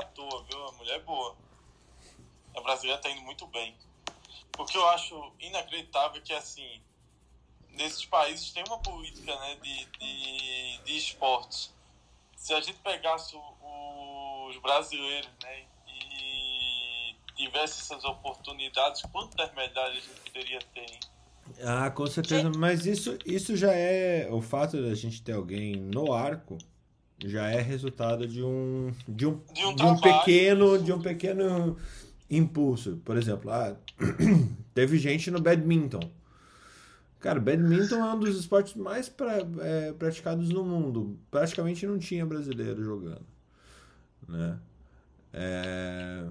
À toa, viu? A mulher é boa. A brasileira tá indo muito bem. O que eu acho inacreditável é que, assim, nesses países tem uma política né, de, de, de esportes. Se a gente pegasse os brasileiros né, e tivesse essas oportunidades, quantas medalhas a gente poderia ter? Hein? Ah, com certeza. Mas isso, isso já é. O fato da gente ter alguém no arco já é resultado de um. De um, de um, de um pequeno. De um pequeno impulso. Por exemplo, ah, teve gente no badminton. Cara, badminton é um dos esportes mais pra, é, praticados no mundo. Praticamente não tinha brasileiro jogando. Né? É...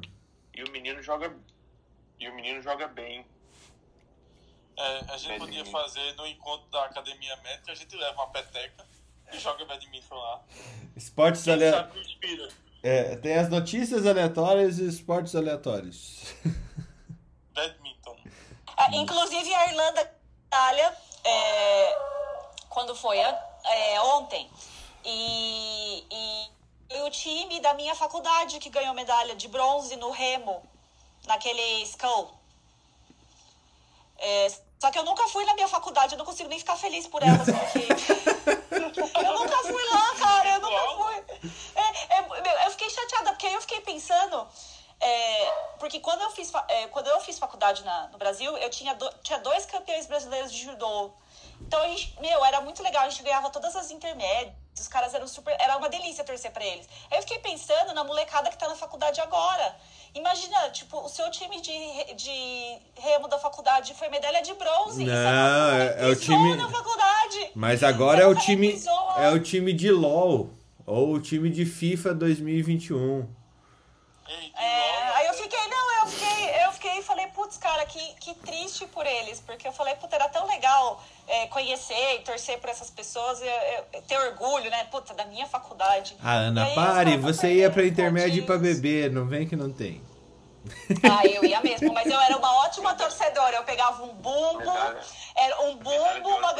E o menino joga. E o menino joga bem. É, a gente badminton. podia fazer no encontro da academia médica, a gente leva uma peteca joga badminton lá. Esportes aleatórios. É, tem as notícias aleatórias e esportes aleatórios. Badminton. É, inclusive a Irlanda Itália, é, quando foi é, ontem, e, e o time da minha faculdade que ganhou medalha de bronze no remo, naquele skull. É, só que eu nunca fui na minha faculdade, eu não consigo nem ficar feliz por elas, porque. Eu nunca fui lá, cara, eu nunca fui. É, é, eu fiquei chateada, porque eu fiquei pensando. É, porque quando eu fiz, é, quando eu fiz faculdade na, no Brasil, eu tinha, do, tinha dois campeões brasileiros de judô. Então, a gente, meu, era muito legal, a gente ganhava todas as intermédias, os caras eram super. Era uma delícia torcer pra eles. Aí eu fiquei pensando na molecada que tá na faculdade agora. Imagina, tipo, o seu time de, de remo da faculdade foi medalha de bronze. Não, é, é, o time. Na faculdade. Mas agora é o time. É o time de LOL. Ou o time de FIFA 2021. É, aí eu fiquei, não, eu fiquei, eu fiquei e falei, putz, cara, que, que triste por eles, porque eu falei, putz, era tão legal é, conhecer e torcer por essas pessoas, e, ter orgulho, né, putz, da minha faculdade. Ah, Ana, pare, você ia pra intermédio pra beber, não vem que não tem. Ah, eu ia mesmo, mas eu era uma ótima torcedora, eu pegava um bumbo, era um bumbo, uma...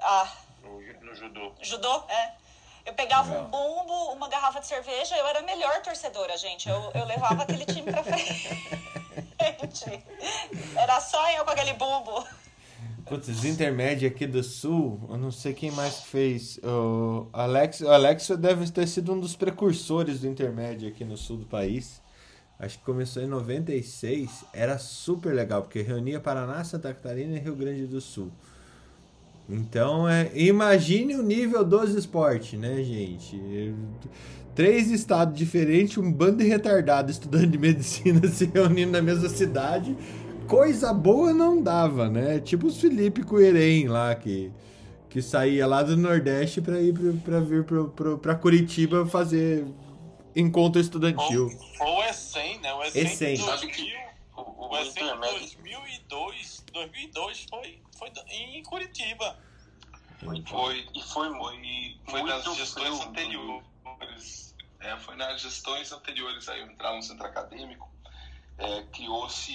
Ah. No, no judô. Judô, é. Eu pegava um bumbo, uma garrafa de cerveja, eu era a melhor torcedora, gente. Eu, eu levava aquele time pra frente. Era só eu com aquele bumbo. Putz, intermédio aqui do sul, eu não sei quem mais fez. O Alex, o Alex deve ter sido um dos precursores do intermédio aqui no sul do país. Acho que começou em 96. Era super legal, porque reunia Paraná, Santa Catarina e Rio Grande do Sul. Então, é, imagine o nível dos esportes, né, gente? Três estados diferentes, um bando de retardado estudando de medicina se reunindo na mesma cidade. Coisa boa não dava, né? Tipo os Felipe Coerém lá, que, que saía lá do Nordeste para ir para vir para Curitiba fazer encontro estudantil. Ou o ESEM, né? O ESEM, 2000, o, o ESEM 2002, 2002 foi foi em Curitiba. Foi, foi e foi, e foi nas gestões anteriores. É, foi nas gestões anteriores aí entrar no centro acadêmico. É, criou-se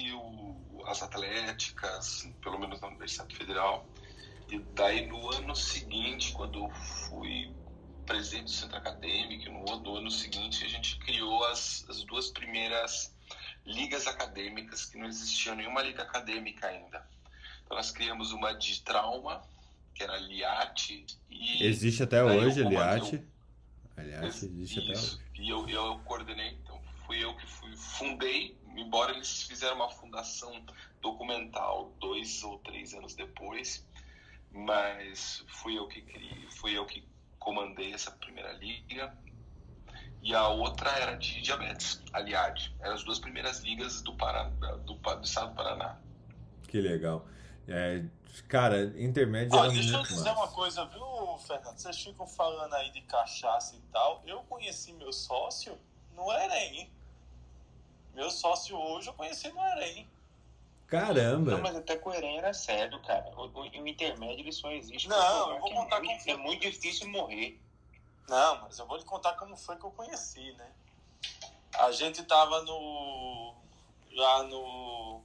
as atléticas, pelo menos na Universidade Federal. E daí no ano seguinte, quando eu fui presidente do centro acadêmico, no ano, ano seguinte a gente criou as, as duas primeiras ligas acadêmicas, que não existia nenhuma liga acadêmica ainda. Então nós criamos uma de trauma, que era Liate. E existe até hoje, Liate. Aliás, existe até hoje. E eu, eu coordenei, então fui eu que fui, fundei, embora eles fizeram uma fundação documental dois ou três anos depois, mas fui eu que criei, fui eu que comandei essa primeira liga. E a outra era de diabetes, a LIAD. Eram as duas primeiras ligas do, Paraná, do, do estado do Paraná. Que legal. É, cara, intermédio Olha, deixa eu dizer massa. uma coisa, viu, Fernando? Vocês ficam falando aí de cachaça e tal. Eu conheci meu sócio no Erém. Meu sócio hoje eu conheci no Erém. Caramba! Não, mas até com o Erém era sério, cara. O, o, o intermédio ele só existe Não, eu vou contar é, como é muito difícil morrer. Não, mas eu vou lhe contar como foi que eu conheci, né? A gente tava no. lá no.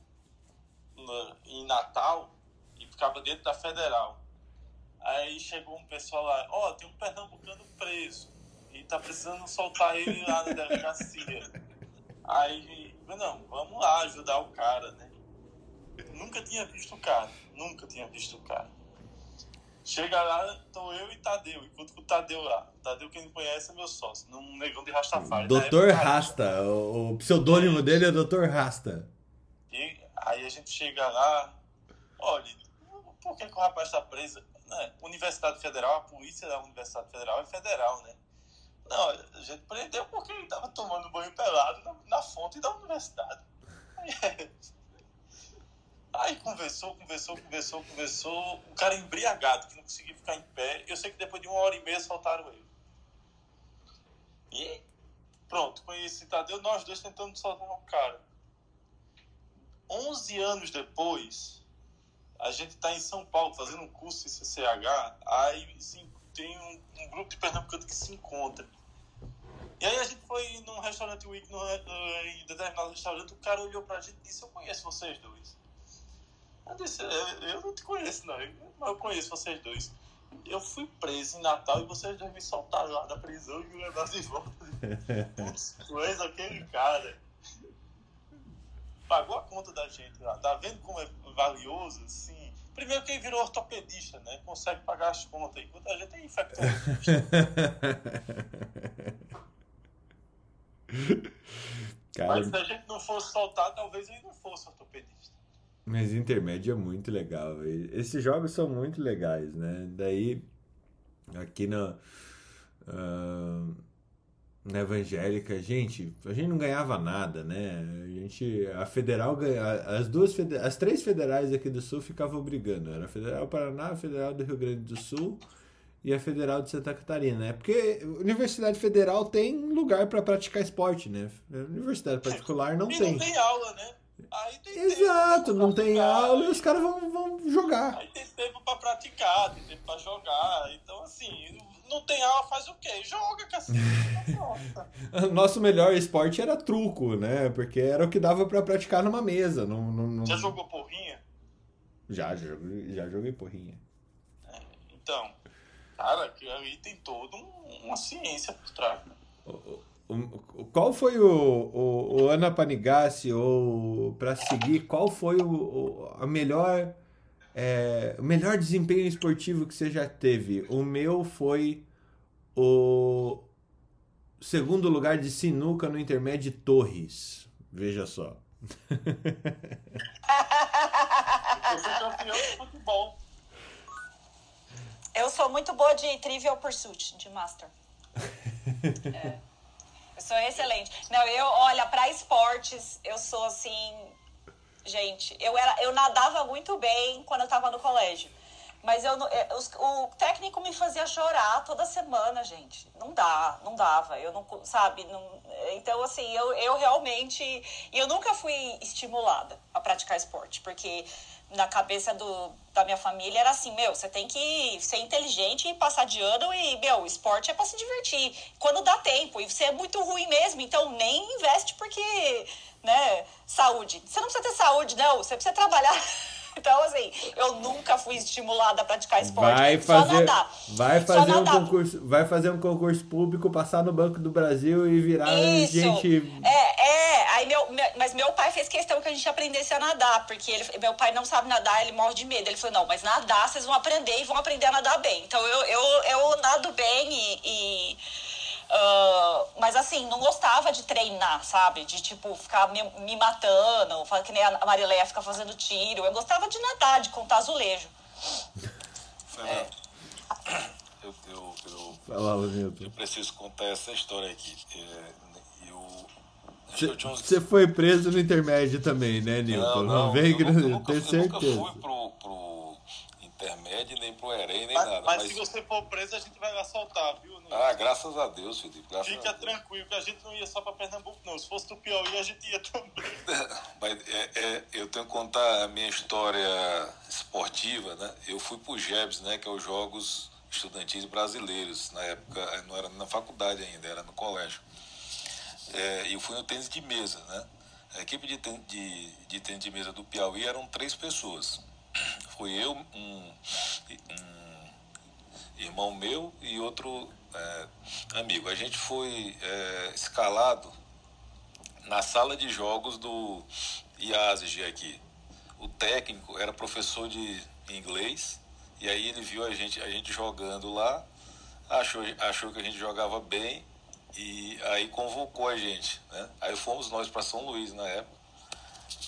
no em Natal e ficava dentro da Federal. Aí chegou um pessoal lá, ó, oh, tem um pernambucano preso e tá precisando soltar ele lá na delegacia. Aí, não, vamos lá ajudar o cara, né? Nunca tinha visto o cara, nunca tinha visto o cara. Chega lá, tô eu e Tadeu, enquanto o Tadeu lá. Tadeu, quem não conhece, é meu sócio, num negão de Rastafari. Doutor Rasta, o, o pseudônimo dele é Doutor Rasta. E aí a gente chega lá, olha, por que, que o rapaz está preso? Né? Universidade Federal, a polícia da Universidade Federal é federal, né? Não, a gente prendeu porque ele estava tomando banho pelado na, na fonte da universidade. Aí, aí, conversou, conversou, conversou, conversou. O cara embriagado, que não conseguia ficar em pé. Eu sei que depois de uma hora e meia soltaram ele. E pronto, conheci Tadeu, nós dois tentando soltar o cara. 11 anos depois, a gente está em São Paulo fazendo um curso em CCH, aí sim, tem um, um, grupo de pernambucano que se encontra. E aí a gente foi num restaurante week, no, em determinado restaurante, o cara olhou pra gente e disse, eu conheço vocês dois. Eu disse, eu não te conheço não, mas eu conheço vocês dois. Eu fui preso em Natal e vocês dois me soltaram lá da prisão e me levaram de volta. Putz, coisa aquele cara pagou a conta da gente lá. Tá vendo como é valioso, assim? Primeiro quem virou ortopedista, né? Consegue pagar as contas, enquanto a gente é infectologista. Cara... Mas se a gente não fosse soltar, talvez ele não fosse ortopedista. Mas intermédio é muito legal. Esses jogos são muito legais, né? Daí, aqui na. Uh na evangélica, gente, a gente não ganhava nada, né? A gente, a federal, as duas, as três federais aqui do Sul ficavam brigando. Era a Federal Paraná, a Federal do Rio Grande do Sul e a Federal de Santa Catarina, né? Porque Universidade Federal tem lugar para praticar esporte, né? Universidade particular não e tem. não tem aula, né? Aí tem Exato, não tem aula e os caras vão, vão jogar. Aí tem tempo para praticar, tem tempo para jogar. Então, assim, não tem aula, faz o quê? Joga, cacete. Nosso melhor esporte era truco, né? Porque era o que dava para praticar numa mesa. Não, não, não... Já jogou porrinha? Já, já, já joguei porrinha. É, então, cara, aí tem toda uma ciência por trás. Né? Qual foi o, o, o Ana Panigassi, ou para seguir, qual foi o, o a melhor é, o melhor desempenho esportivo que você já teve? O meu foi o segundo lugar de sinuca no Intermédio de Torres. Veja só. Eu fui campeão de futebol. Eu sou muito boa de Trivial Pursuit, de Master. É. Eu sou excelente. Não, eu, olha, para esportes, eu sou assim, gente. Eu, era, eu nadava muito bem quando eu tava no colégio. Mas eu, é, o técnico me fazia chorar toda semana, gente. Não dá, não dava. Eu não, sabe? Não, então, assim, eu, eu realmente. Eu nunca fui estimulada a praticar esporte, porque na cabeça do, da minha família era assim: meu, você tem que ser inteligente e passar de ano e, meu, esporte é para se divertir. Quando dá tempo. E você é muito ruim mesmo, então nem investe porque né, saúde. Você não precisa ter saúde, não. Você precisa trabalhar. Então, assim, eu nunca fui estimulada a praticar esporte. Vai fazer, Vai fazer um concurso, vai fazer um concurso público, passar no Banco do Brasil e virar Isso. gente. É, é. Aí meu, meu, mas meu pai fez questão que a gente aprendesse a nadar, porque ele, meu pai não sabe nadar, ele morre de medo. Ele falou: não, mas nadar vocês vão aprender e vão aprender a nadar bem. Então eu, eu, eu nado bem e, e Uh, mas assim, não gostava de treinar, sabe? De tipo, ficar me, me matando, que nem a Marileia fica fazendo tiro. Eu gostava de nadar, de contar azulejo. É. Eu, eu, eu, Fala, eu preciso contar essa história aqui. É, você foi preso no intermédio também, né, Nilton? Não, não, vem eu, nunca, eu, nunca, eu nunca fui pro, pro, pro Enem nem mas, nada. Mas, mas, se você for preso, a gente vai lá soltar, viu? Não... Ah, graças a Deus, Felipe. Graças Fica tranquilo, que a gente não ia só pra Pernambuco, não. Se fosse do Piauí, a gente ia também. mas é, é, eu tenho que contar a minha história esportiva, né? Eu fui pro JEBs, né? Que é os Jogos Estudantis Brasileiros. Na época, não era na faculdade ainda, era no colégio. É, eu fui no tênis de mesa, né? A equipe de, de, de tênis de mesa do Piauí eram três pessoas. Fui eu, um, um irmão meu e outro é, amigo. A gente foi é, escalado na sala de jogos do IASG aqui. O técnico era professor de inglês e aí ele viu a gente, a gente jogando lá, achou, achou que a gente jogava bem e aí convocou a gente. Né? Aí fomos nós para São Luís na época.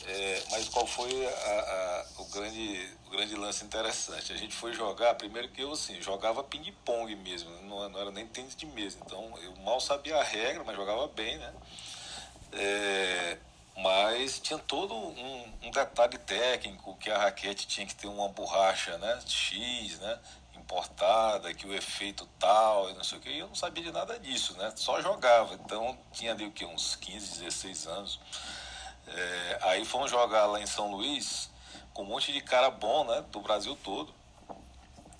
É, mas qual foi a, a, o, grande, o grande lance interessante? A gente foi jogar, primeiro que eu assim, jogava ping-pong mesmo, não, não, era nem tênis de mesa. Então eu mal sabia a regra, mas jogava bem, né? É, mas tinha todo um, um, detalhe técnico que a raquete tinha que ter uma borracha né, X, né? importada, que o efeito tal, não sei o que, e eu não sabia de nada disso, né? Só jogava. Então tinha ali o que, uns 15, 16 anos. É, aí fomos jogar lá em São Luís com um monte de cara bom, né? Do Brasil todo.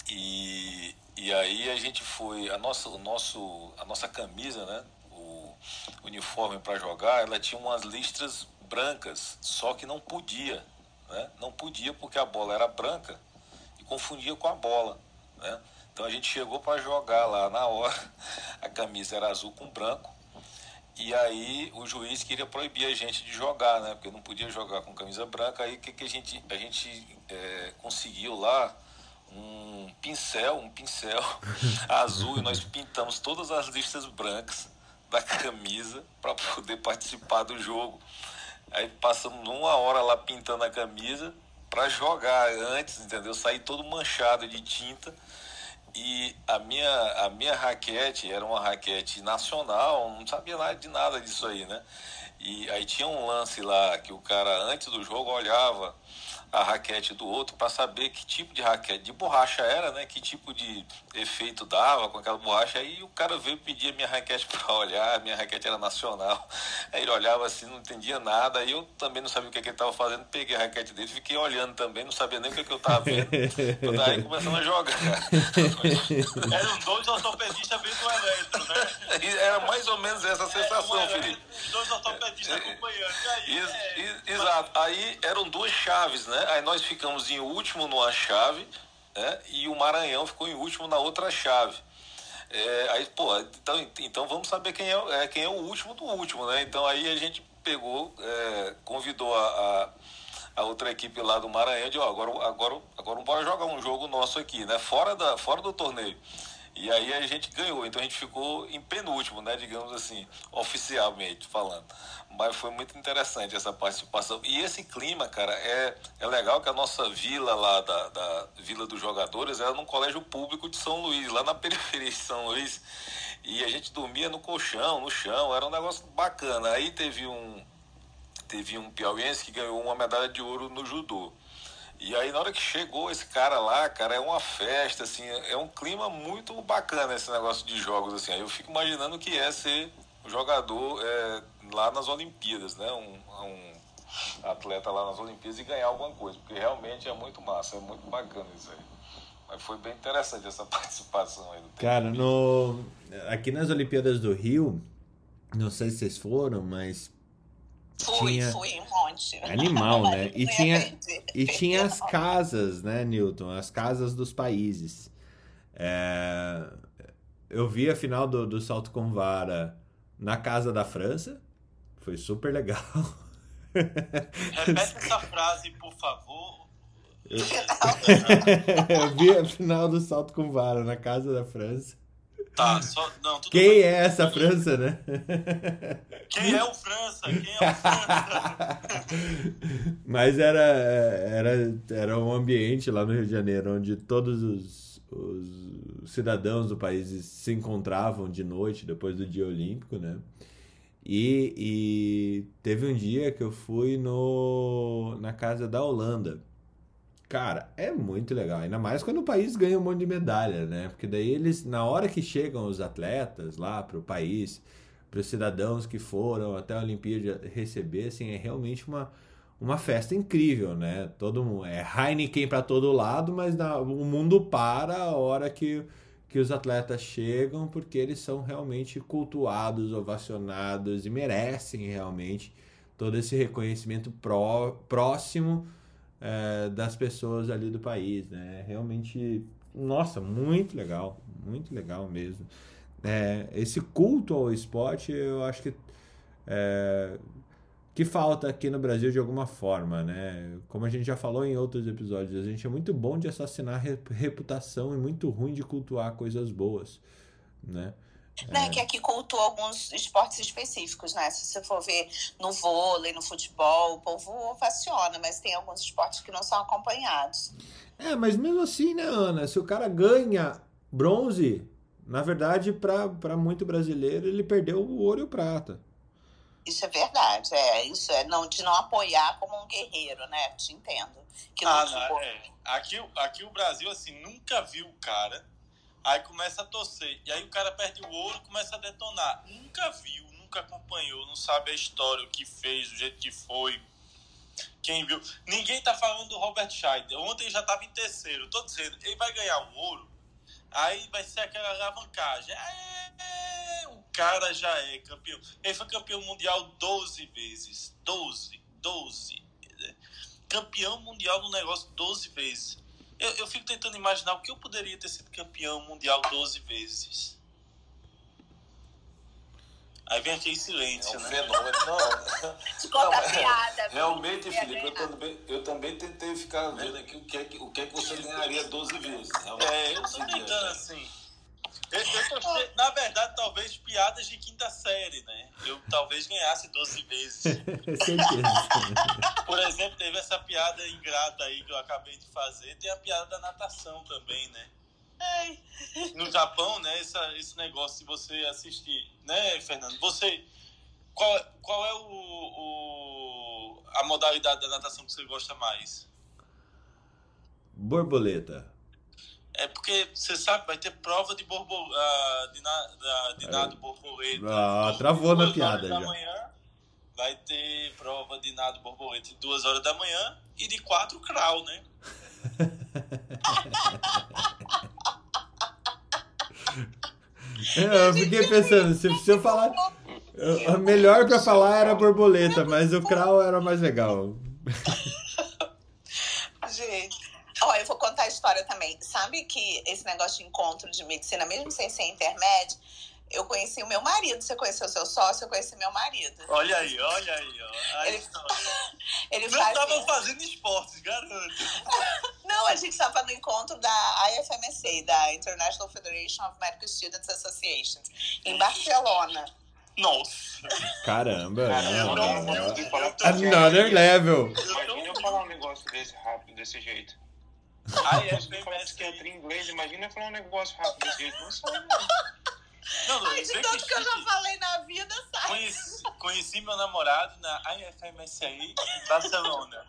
E, e aí a gente foi. A nossa, o nosso, a nossa camisa, né? O uniforme para jogar, ela tinha umas listras brancas, só que não podia. Né? Não podia porque a bola era branca e confundia com a bola. Né? Então a gente chegou para jogar lá na hora, a camisa era azul com branco, e aí o juiz queria proibir a gente de jogar, né? Porque não podia jogar com camisa branca. Aí o que, que a gente, a gente é, conseguiu lá? Um pincel, um pincel azul, e nós pintamos todas as listas brancas da camisa para poder participar do jogo. Aí passamos uma hora lá pintando a camisa para jogar antes, entendeu? Sair todo manchado de tinta e a minha, a minha raquete era uma raquete nacional, não sabia nada de nada disso aí, né? E aí tinha um lance lá que o cara, antes do jogo, olhava a raquete do outro para saber que tipo de raquete de borracha era, né? Que tipo de efeito dava com aquela borracha. Aí o cara veio pedir a minha raquete para olhar, a minha raquete era nacional. Aí ele olhava assim, não entendia nada. Aí eu também não sabia o que, que ele estava fazendo, peguei a raquete dele, fiquei olhando também, não sabia nem o que, que eu estava vendo. Eu tava aí começando a jogar. Eram dois ortopedistas vendo o eletro, né? Era mais ou menos essa sensação, é, Felipe. Dois ortopedistas acompanhando. Aí, é, exato. Aí eram duas chaves, né? Aí nós ficamos em último numa chave né? e o Maranhão ficou em último na outra chave. É, aí, pô, então, então vamos saber quem é, é, quem é o último do último, né? Então aí a gente pegou, é, convidou a, a, a, outra equipe lá do Maranhão de, ó, agora, agora, agora bora jogar um jogo nosso aqui, né? Fora, da, fora do torneio. E aí a gente ganhou, então a gente ficou em penúltimo, né? Digamos assim, oficialmente falando. Mas foi muito interessante essa participação. E esse clima, cara, é, é legal que a nossa vila lá, da, da Vila dos Jogadores, era num colégio público de São Luís, lá na periferia de São Luís. E a gente dormia no colchão, no chão, era um negócio bacana. Aí teve um, teve um piauiense que ganhou uma medalha de ouro no judô. E aí na hora que chegou esse cara lá, cara, é uma festa, assim, é um clima muito bacana esse negócio de jogos, assim. Aí eu fico imaginando o que é ser jogador é, lá nas Olimpíadas, né? Um, um atleta lá nas Olimpíadas e ganhar alguma coisa, porque realmente é muito massa, é muito bacana isso aí. Mas foi bem interessante essa participação aí do Cara, no, aqui nas Olimpíadas do Rio, não sei se vocês foram, mas Fui, tinha... fui um monte. Animal, né? E tinha, e tinha as casas, né, Newton? As casas dos países. É... Eu vi a final do, do salto com vara na casa da França. Foi super legal. Repete essa frase, por favor. Eu... Eu vi a final do salto com vara na casa da França. Tá, só. Não, Quem bem. é essa França, né? Quem é o França? Quem é o França? Mas era, era, era um ambiente lá no Rio de Janeiro onde todos os, os cidadãos do país se encontravam de noite depois do dia olímpico, né? E, e teve um dia que eu fui no, na casa da Holanda. Cara, é muito legal. Ainda mais quando o país ganha um monte de medalha, né? Porque daí eles, na hora que chegam os atletas lá para o país, para os cidadãos que foram até a Olimpíada receber, assim, é realmente uma, uma festa incrível, né? Todo mundo, é Heineken para todo lado, mas na, o mundo para a hora que, que os atletas chegam, porque eles são realmente cultuados, ovacionados e merecem realmente todo esse reconhecimento pró, próximo é, das pessoas ali do país, né? Realmente, nossa, muito legal, muito legal mesmo. É, esse culto ao esporte, eu acho que é, que falta aqui no Brasil de alguma forma, né? Como a gente já falou em outros episódios, a gente é muito bom de assassinar reputação e muito ruim de cultuar coisas boas, né? Né, é. Que aqui cultua alguns esportes específicos, né? Se você for ver no vôlei, no futebol, o povo ovaciona, mas tem alguns esportes que não são acompanhados. É, mas mesmo assim, né, Ana? Se o cara ganha bronze, na verdade, para muito brasileiro, ele perdeu o ouro e o prata. Isso é verdade, é. Isso é não, de não apoiar como um guerreiro, né? Te entendo. Que ah, não, é. aqui, aqui o Brasil, assim, nunca viu o cara Aí começa a torcer. E aí o cara perde o ouro começa a detonar. Nunca viu, nunca acompanhou, não sabe a história, o que fez, o jeito que foi. Quem viu. Ninguém tá falando do Robert Scheider. Ontem ele já tava em terceiro. Tô dizendo, ele vai ganhar o ouro. Aí vai ser aquela alavancagem. É, o cara já é campeão. Ele foi campeão mundial 12 vezes. 12. 12. Campeão mundial no negócio 12 vezes. Eu, eu fico tentando imaginar o que eu poderia ter sido campeão mundial 12 vezes. Aí vem aquele silêncio, é um né? fenômeno. Não, Te conta a piada. Realmente, Felipe, eu também, eu também tentei ficar vendo aqui o que, é que, o que, é que você ganharia 12 vezes. Realmente, é, eu tô tentando assim. Eu, eu tô, na verdade, talvez piadas de quinta série, né? Eu talvez ganhasse 12 vezes. Por exemplo, teve essa piada ingrata aí que eu acabei de fazer. Tem a piada da natação também, né? Ai. No Japão, né? Essa, esse negócio, se você assistir, né, Fernando? Você. Qual, qual é o, o, a modalidade da natação que você gosta mais? Borboleta. É porque você sabe, vai ter prova de, borbo, uh, de, na, de nado borboleta. Ah, travou na piada já. Manhã, vai ter prova de nado borboleta de duas horas da manhã e de quatro crawl, né? eu fiquei pensando, se, se eu falar. O melhor para falar era borboleta, mas o crawl era mais legal. Ó, eu vou contar a história também. Sabe que esse negócio de encontro de medicina, mesmo sem ser intermédio, eu conheci o meu marido. Você conheceu o seu sócio, eu conheci meu marido. Olha aí, olha aí, ó. Ele, ele Não estavam fazendo esportes, garanto. Não, a gente estava no encontro da IFMSA, da International Federation of Medical Students Associations, em Barcelona. Nossa. Caramba. Caramba. Another level. Imagina eu falar um negócio desse rápido, desse jeito. Aí é bem mais que entra em inglês, imagina falar um negócio rápido desse jeito. Não sabe, não. Ai, de tanto que eu já falei na vida, sabe? Conheci, conheci meu namorado na IFMSA em Barcelona.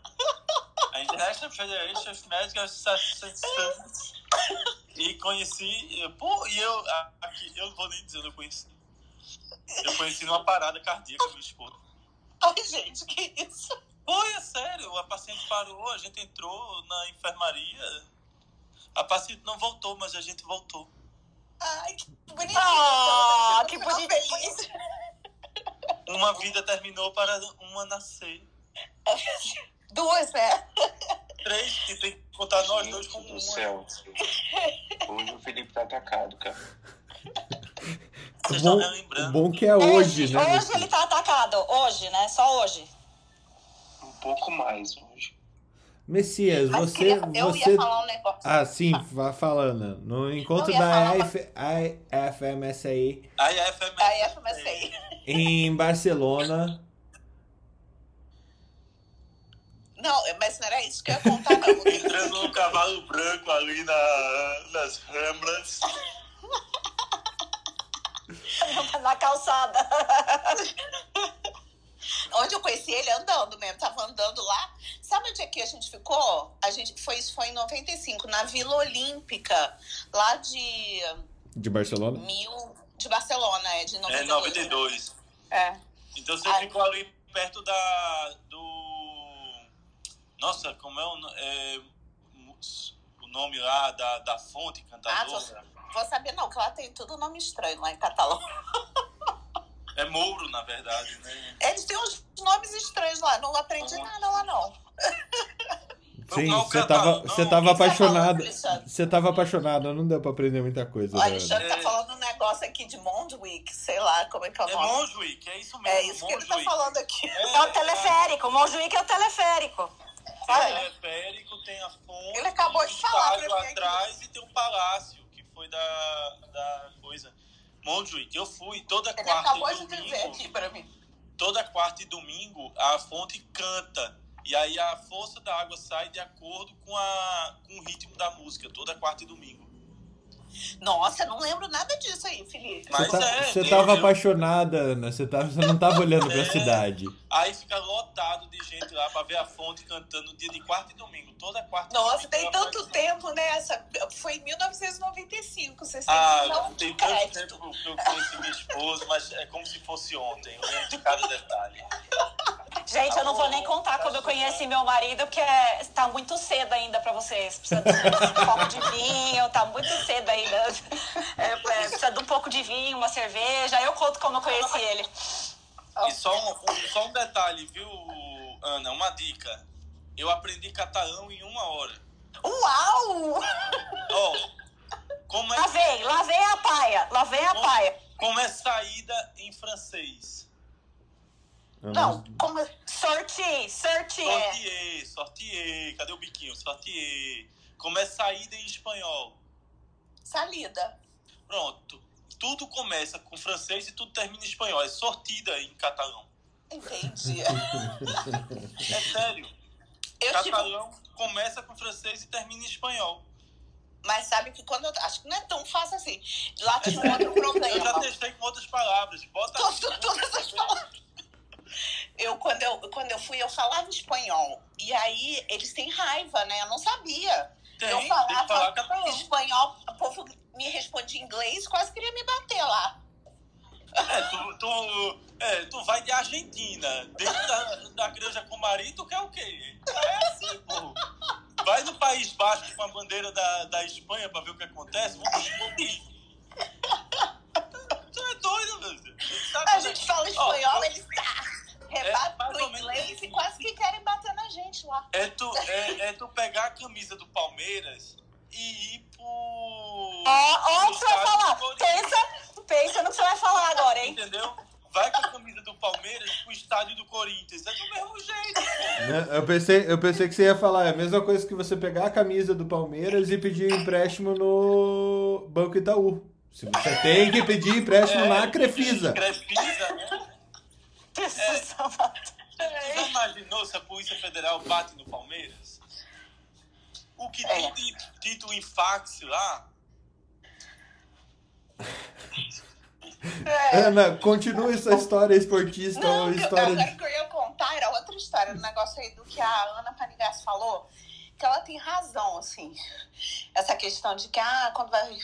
A International Federation of Medical Associations. E conheci. Pô, e eu. Aqui, eu não vou nem dizer, eu conheci. Eu conheci numa parada cardíaca meu esposo. Ai, gente, que isso? Foi, é sério. A paciente parou, a gente entrou na enfermaria. A paciente não voltou, mas a gente voltou. Ai, que bonitinho. Ah, que bonitinho. Uma vida terminou para uma nascer. Duas, né? Três, que tem que contar nós dois como uma. Céu. Hoje o Felipe tá atacado, cara. Vocês bom, estão bom que é hoje, hoje né? Hoje ele tá atacado. Hoje, né? Só hoje pouco mais. Messias, Mas você. Eu, eu você... ia falar um negócio. Ah, sim, vá falando. No encontro da IF, IFMSA. IFMSA. Em Barcelona. Não, mas não era isso que eu ia contar, não. Entrando no cavalo branco ali na, nas ramblas. na calçada. onde eu conheci ele andando mesmo, tava andando lá. Sabe onde é que a gente ficou? A gente foi isso foi em 95, na Vila Olímpica, lá de de Barcelona? Mil de Barcelona, é de 92. É 92. É. Então você Aí, ficou ali perto da do Nossa, como é o, é, o nome lá da, da fonte cantadora? Ah, vou saber não, que lá tem tudo nome estranho lá em catalão. É Mouro, na verdade, né? Eles têm uns nomes estranhos lá, não aprendi uhum. nada lá não. Sim, você tava, você tava apaixonado. Você tava apaixonado, não deu pra aprender muita coisa. O Alexandre tá falando um negócio aqui de Mondwick, sei lá como é que é o nome. É Mondwick, é isso mesmo. É isso que ele tá falando aqui. É, é o teleférico, o Mondwick é o teleférico. Sabe? É, teleférico, tem a fonte. Ele acabou de falar pra mim atrás e tem um palácio, que foi da, da coisa. Mondwick, eu fui toda ele quarta acabou de dizer aqui pra mim. Toda quarta e domingo a fonte canta e aí a força da água sai de acordo com, a, com o ritmo da música, toda quarta e domingo. Nossa, não lembro nada disso aí, Felipe. Mas você, tá, é, apaixonada, Ana. Você, tava, você não tava olhando é, pra cidade. Aí fica lotado de gente lá pra ver a fonte cantando dia de quarta e domingo, toda quarta Nossa, tem tanto tempo, né? Essa, foi em 1995. Você ah, não tem tanto crédito. tempo que eu conheci minha esposa, mas é como se fosse ontem. Eu lembro de cada detalhe. Gente, eu não vou nem contar quando eu conheci meu marido, porque é, tá muito cedo ainda pra vocês. Precisa de um copo de vinho, tá muito cedo ainda. É, é, precisa de um pouco de vinho, uma cerveja. Eu conto como eu conheci ele. E só um, só um detalhe, viu, Ana? Uma dica. Eu aprendi catalão em uma hora. Uau! Oh, como é lá vem, lá vem a paia, lá vem a como, paia. Como é saída em francês? Não, como. Sorti, sorti. Sortier, sortier. Cadê o biquinho? Sortier. Como é saída em espanhol? Salida. Pronto. Tudo começa com francês e tudo termina em espanhol. É sortida em catalão. Entendi. é sério. Eu catalão tive... começa com francês e termina em espanhol. Mas sabe que quando eu. Acho que não é tão fácil assim. Lá tinha um outro problema. Eu já testei com outras palavras. Bota. Todas as palavras eu quando, eu quando eu fui, eu falava espanhol. E aí eles têm raiva, né? Eu não sabia. Tem, eu falava espanhol, o povo me respondia em inglês, quase queria me bater lá. É, tu, tu, é, tu vai de Argentina, dentro da, da igreja com o marido, quer o quê? É assim, pô. Vai no País Basco com a bandeira da, da Espanha pra ver o que acontece, vamos explodir. Tu é doido, meu Deus. A gente fala espanhol, oh, eles tá rebate é, o inglês e quase que querem bater na gente lá. É tu, é, é tu pegar a camisa do Palmeiras e ir pro. Ó, ó, o que você vai falar. Pensa, pensa no que você vai falar agora, hein? Entendeu? Vai com a camisa do Palmeiras pro estádio do Corinthians. É do mesmo jeito. Né, eu pensei, eu pensei que você ia falar é a mesma coisa que você pegar a camisa do Palmeiras e pedir empréstimo no Banco Itaú. Se você tem que pedir empréstimo é, na Crefisa. Crefisa, né? É, você já imaginou se a Polícia Federal bate no Palmeiras? O que é. tem de título em fax lá? É. Ana, continua essa história esportista Não, ou história. Eu, que eu ia contar era outra história, do negócio aí do que a Ana Panigas falou, que ela tem razão, assim. Essa questão de que, ah, quando vai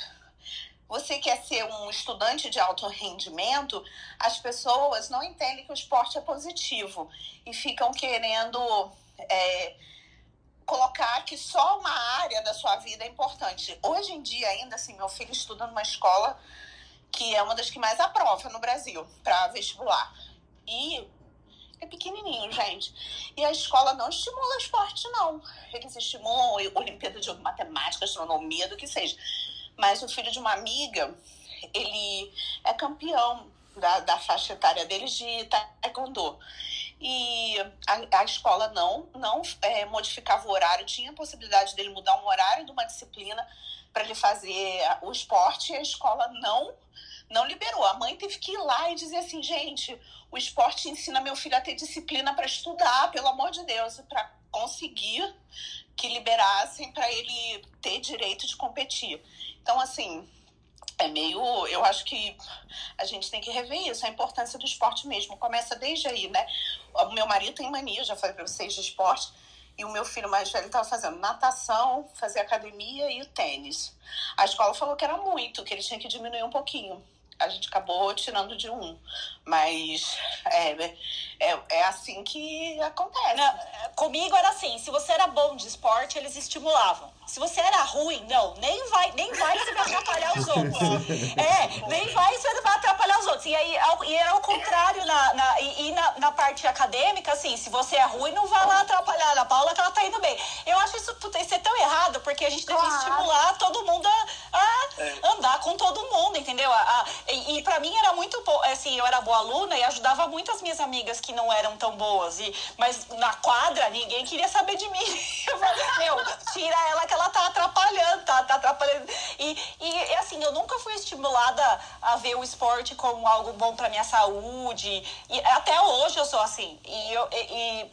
você quer ser um estudante de alto rendimento, as pessoas não entendem que o esporte é positivo e ficam querendo é, colocar que só uma área da sua vida é importante. Hoje em dia, ainda assim, meu filho estuda numa escola que é uma das que mais aprova no Brasil para vestibular. E é pequenininho, gente. E a escola não estimula esporte, não. Eles estimulam Olimpíada de Matemática, Astronomia, do que seja mas o filho de uma amiga, ele é campeão da, da faixa etária deles de taekwondo. E a, a escola não, não é, modificava o horário, tinha a possibilidade dele mudar um horário de uma disciplina para ele fazer o esporte e a escola não não liberou. A mãe teve que ir lá e dizer assim, gente, o esporte ensina meu filho a ter disciplina para estudar, pelo amor de Deus, para conseguir que liberassem para ele ter direito de competir. Então, assim, é, meio. Eu acho que a gente tem que rever isso, a importância do esporte mesmo. Começa desde aí, né? O meu marido tem mania, já falei para vocês, de esporte. E o meu filho mais velho estava fazendo natação, fazia academia e o tênis. A escola falou que era muito, que ele tinha que diminuir um pouquinho a gente acabou tirando de um. Mas é, é, é assim que acontece. Não, comigo era assim, se você era bom de esporte, eles estimulavam. Se você era ruim, não, nem vai, nem vai vai atrapalhar os outros. É, nem vai você vai atrapalhar os outros. E aí e era o contrário na, na, e, na, na, parte acadêmica, assim, se você é ruim, não vai lá atrapalhar a Paula que ela tá indo bem. Eu acho isso, isso é tão errado, porque a gente deve claro. estimular todo mundo a, a é. andar com todo mundo, entendeu? A, a e, e para mim era muito assim, eu era boa aluna e ajudava muito as minhas amigas que não eram tão boas. E, mas na quadra, ninguém queria saber de mim. Eu falei, meu, tira ela que ela tá atrapalhando, tá, tá atrapalhando. E, e assim, eu nunca fui estimulada a ver o esporte como algo bom para minha saúde. E até hoje eu sou assim. E, eu, e, e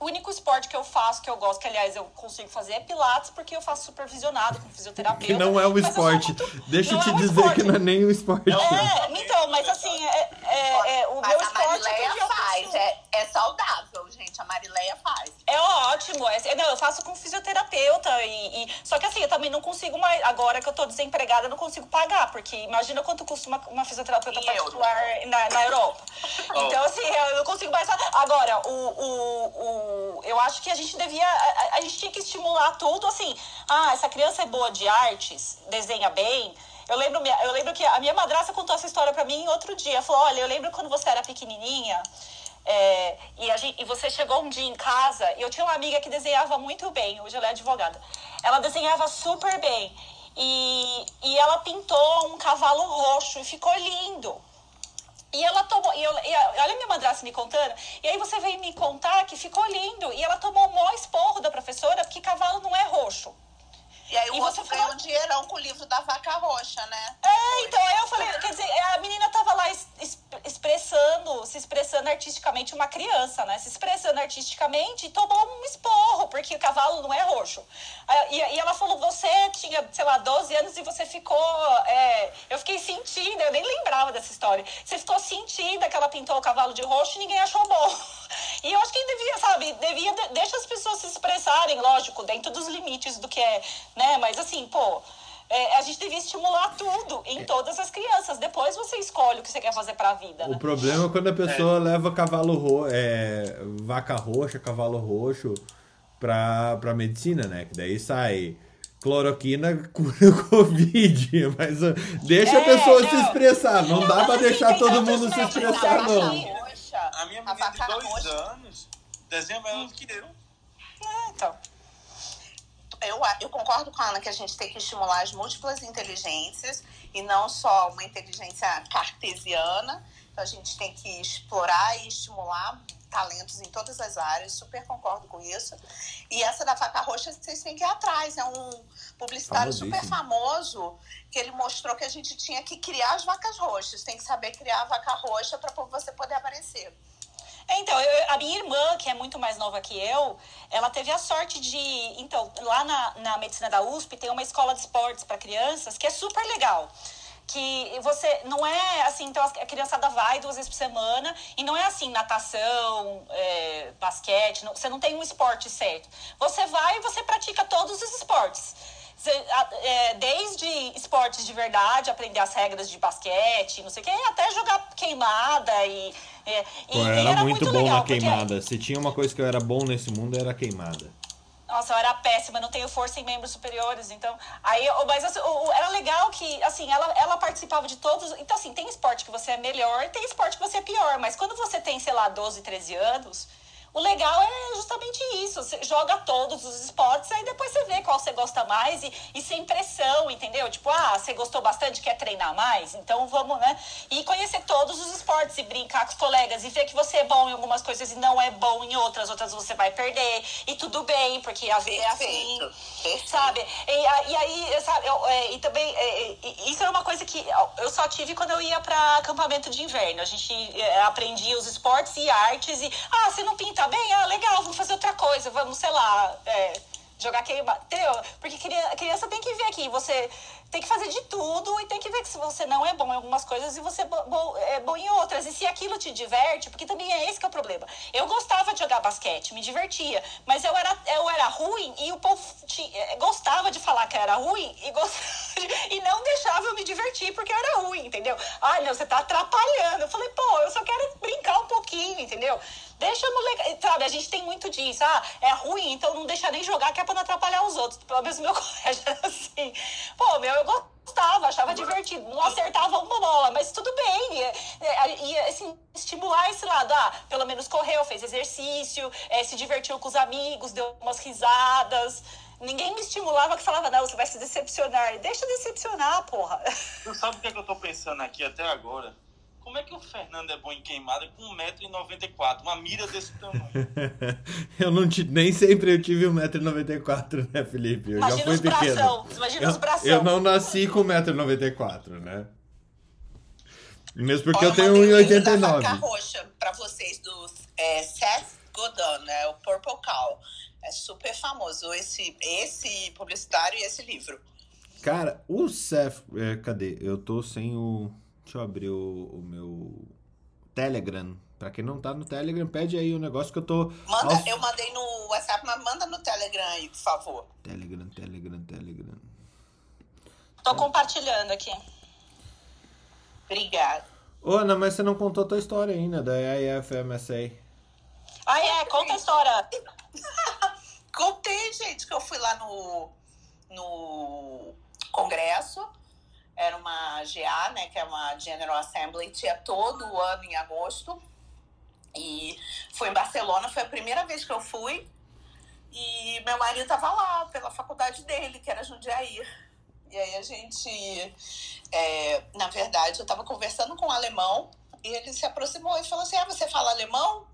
o único esporte que eu faço, que eu gosto, que aliás eu consigo fazer, é Pilates, porque eu faço supervisionado com fisioterapeuta. Que não é um esporte. Muito... Deixa eu te é dizer esporte. que não é nem um esporte. É, então, mas assim, é, é, é o mas meu esporte é que eu faz. É, é saudável, gente. A Marileia faz. É ótimo. É, não, eu faço com fisioterapeuta. E, e, só que assim, eu também não consigo mais. Agora que eu tô desempregada, eu não consigo pagar. Porque imagina quanto custa uma, uma fisioterapeuta particular na, na Europa. Oh. Então, assim, eu não consigo mais. Agora, o, o, o eu acho que a gente devia. A, a, gente tinha que estimular tudo assim. Ah, essa criança é boa de artes, desenha bem. Eu lembro, eu lembro que a minha madrasta contou essa história para mim outro dia. Falou: olha, eu lembro quando você era pequenininha. É, e, gente, e, você chegou um dia em casa e eu tinha uma amiga que desenhava muito bem, hoje ela é advogada. Ela desenhava super bem. E, e ela pintou um cavalo roxo e ficou lindo. E ela tomou, e, eu, e olha minha madrasta me contando, e aí você veio me contar que ficou lindo, e ela tomou o maior esporro da professora, porque cavalo não é roxo. E aí o e outro ganhou um dinheirão com o livro da vaca roxa, né? É, então aí eu falei, quer dizer, a menina tava lá expressando, se expressando artisticamente, uma criança, né? Se expressando artisticamente e tomou um esporro, porque o cavalo não é roxo. E, e ela falou, você tinha, sei lá, 12 anos e você ficou. É... eu fiquei sentindo, eu nem lembrava dessa história. Você ficou sentindo que ela pintou o cavalo de roxo e ninguém achou bom. E eu acho que devia, sabe, devia, deixa as pessoas se expressarem, lógico, dentro dos limites do que é, né? Mas assim, pô, é, a gente devia estimular tudo em todas as crianças. Depois você escolhe o que você quer fazer para a vida. Né? O problema é quando a pessoa é. leva cavalo ro é, vaca roxa, cavalo roxo pra, pra medicina, né? Que daí sai cloroquina cura o Covid. Mas uh, deixa é, a pessoa não. se expressar. Não, não dá pra deixar todo mundo se expressar, não. A minha menina de dois anos desenha melhor do que eu. É, então. Eu, eu concordo com a Ana que a gente tem que estimular as múltiplas inteligências e não só uma inteligência cartesiana. Então a gente tem que explorar e estimular talentos em todas as áreas, super concordo com isso. E essa da faca roxa, vocês têm que ir atrás. É um publicitário super famoso que ele mostrou que a gente tinha que criar as vacas roxas. Tem que saber criar a vaca roxa para você poder aparecer. Então, eu, a minha irmã, que é muito mais nova que eu, ela teve a sorte de. Então, lá na, na medicina da USP tem uma escola de esportes para crianças que é super legal que você não é assim, então a criançada vai duas vezes por semana e não é assim, natação, é, basquete, não, você não tem um esporte certo. Você vai e você pratica todos os esportes. É, desde esportes de verdade, aprender as regras de basquete, não sei o que, até jogar queimada e. É, Pô, e era, era, muito, muito bom legal, na queimada. Porque... Se tinha uma coisa que eu era bom nesse mundo, era queimada. Nossa, eu era péssima, não tenho força em membros superiores, então. Aí, mas assim, era legal que, assim, ela, ela participava de todos. Então, assim, tem esporte que você é melhor, tem esporte que você é pior, mas quando você tem, sei lá, 12, 13 anos o legal é justamente isso. Você joga todos os esportes, aí depois você vê qual você gosta mais e, e sem pressão, entendeu? Tipo, ah, você gostou bastante, quer treinar mais? Então vamos, né? E conhecer todos os esportes e brincar com os colegas e ver que você é bom em algumas coisas e não é bom em outras, outras você vai perder. E tudo bem, porque a vida é assim. Sabe? E, e aí, sabe, eu, é, e também, é, isso era uma coisa que eu só tive quando eu ia para acampamento de inverno. A gente é, aprendia os esportes e artes e, ah, você não pinta tá bem? Ah, legal, vamos fazer outra coisa, vamos, sei lá, é, Jogar queimado. Entendeu? Porque criança tem que ver aqui. Você tem que fazer de tudo e tem que ver que se você não é bom em algumas coisas e você é bom em outras. E se aquilo te diverte, porque também é esse que é o problema. Eu gostava de jogar basquete, me divertia, mas eu era, eu era ruim e o povo tinha, gostava de falar que eu era ruim e, e não deixava eu me divertir porque eu era ruim, entendeu? Ai, não, você tá atrapalhando. Eu falei, pô, eu só quero brincar um pouquinho, entendeu? Deixa no legal. Sabe, a gente tem muito disso. Ah, é ruim, então não deixa nem jogar, que é pra não atrapalhar os outros. Pelo menos meu colégio era assim. Pô, meu, eu gostava, achava divertido. Não acertava uma bola, mas tudo bem. Ia, ia assim, estimular esse lado. Ah, pelo menos correu, fez exercício, é, se divertiu com os amigos, deu umas risadas. Ninguém me estimulava que falava, não, você vai se decepcionar. Deixa decepcionar, porra. Tu sabe o que, é que eu tô pensando aqui até agora? Como é que o Fernando é bom em queimada com 1,94m? Uma mira desse tamanho. eu não te, nem sempre eu tive 1,94m, né, Felipe? Eu imagina já fui os pequeno. Bração, imagina eu, os bração. Eu não nasci com 1,94m, né? Mesmo porque Olha, eu tenho 1,89m. Eu roxa pra vocês do é, Seth Godin, né? O Purple Cow. É super famoso esse, esse publicitário e esse livro. Cara, o Seth... É, cadê? Eu tô sem o... Deixa eu abrir o, o meu Telegram. Pra quem não tá no Telegram, pede aí o negócio que eu tô. Manda, aos... eu mandei no WhatsApp, mas manda no Telegram aí, por favor. Telegram, Telegram, Telegram. Tô compartilhando aqui. Obrigada. Ô, Ana, mas você não contou a tua história ainda da IFMSA. Ah, é? Conta a história. Contei, gente, que eu fui lá no, no congresso era uma GA, né, que é uma General Assembly, tinha todo o ano em agosto. E foi em Barcelona, foi a primeira vez que eu fui. E meu marido estava lá, pela faculdade dele, que era Jundiaí. E aí a gente, é, na verdade, eu estava conversando com um alemão e ele se aproximou e falou assim: Ah, você fala alemão?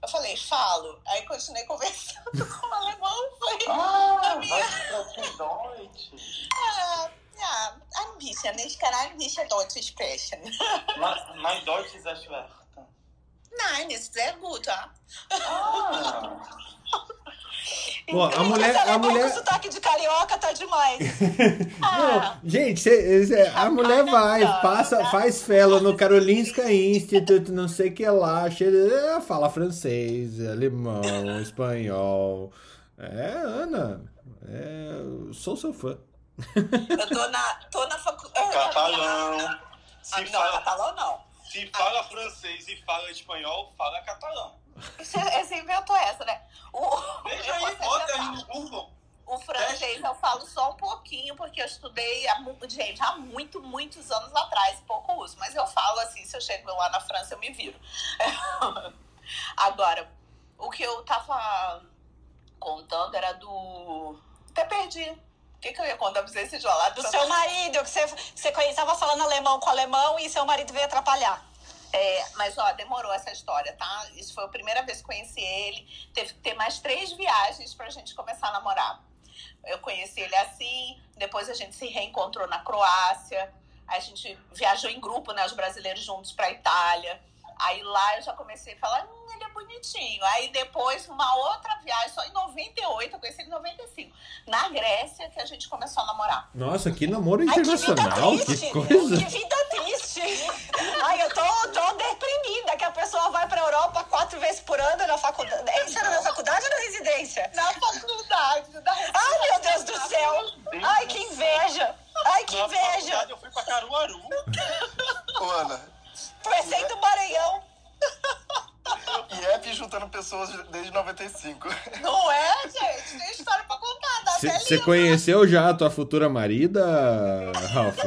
Eu falei, falo. Aí continuei conversando com o alemão. Foi ah, a minha... Ah, ja, ein bisschen. Ich kann ein bisschen Deutsch sprechen. Mein Deutsch ist sehr schlecht. Nein, ist sehr gut. Ah. Pô, a mulher. A mulher... O sotaque de carioca tá demais. ah. Não, gente, cê, cê, a mulher vai, passa, faz fellow no Karolinska Institute, não sei o que lá, cheira, fala francês, alemão, espanhol. É, Ana, é, sou seu fã. Eu tô na, tô na faculdade. Catalão. Se ah, não, fala, catalão não. Se fala ah. francês e fala espanhol, fala catalão. Você inventou essa, né? O, Veja aí, bota aí no Google. O francês eu falo só um pouquinho, porque eu estudei, há, gente, há muito, muitos anos atrás, pouco uso. Mas eu falo assim, se eu chego lá na França, eu me viro. Agora, o que eu tava contando era do... Até perdi que, que eu ia contar pra você esse gelado? Do seu marido, que você, você estava falando alemão com alemão e seu marido veio atrapalhar. É, mas ó, demorou essa história, tá? Isso foi a primeira vez que conheci ele. Teve que ter mais três viagens pra gente começar a namorar. Eu conheci ele assim, depois a gente se reencontrou na Croácia, a gente viajou em grupo, né, os brasileiros juntos pra Itália. Aí lá eu já comecei a falar, hum, ele é bonitinho. Aí depois, uma outra viagem, só em 98, eu conheci ele em 95. Na Grécia, que a gente começou a namorar. Nossa, que namoro internacional, Ai, que, que coisa. Que vida triste. Ai, eu tô, tô deprimida que a pessoa vai pra Europa quatro vezes por ano na faculdade. Isso era na faculdade ou na residência? Na faculdade. Você conheceu já a tua futura marida, Ralph?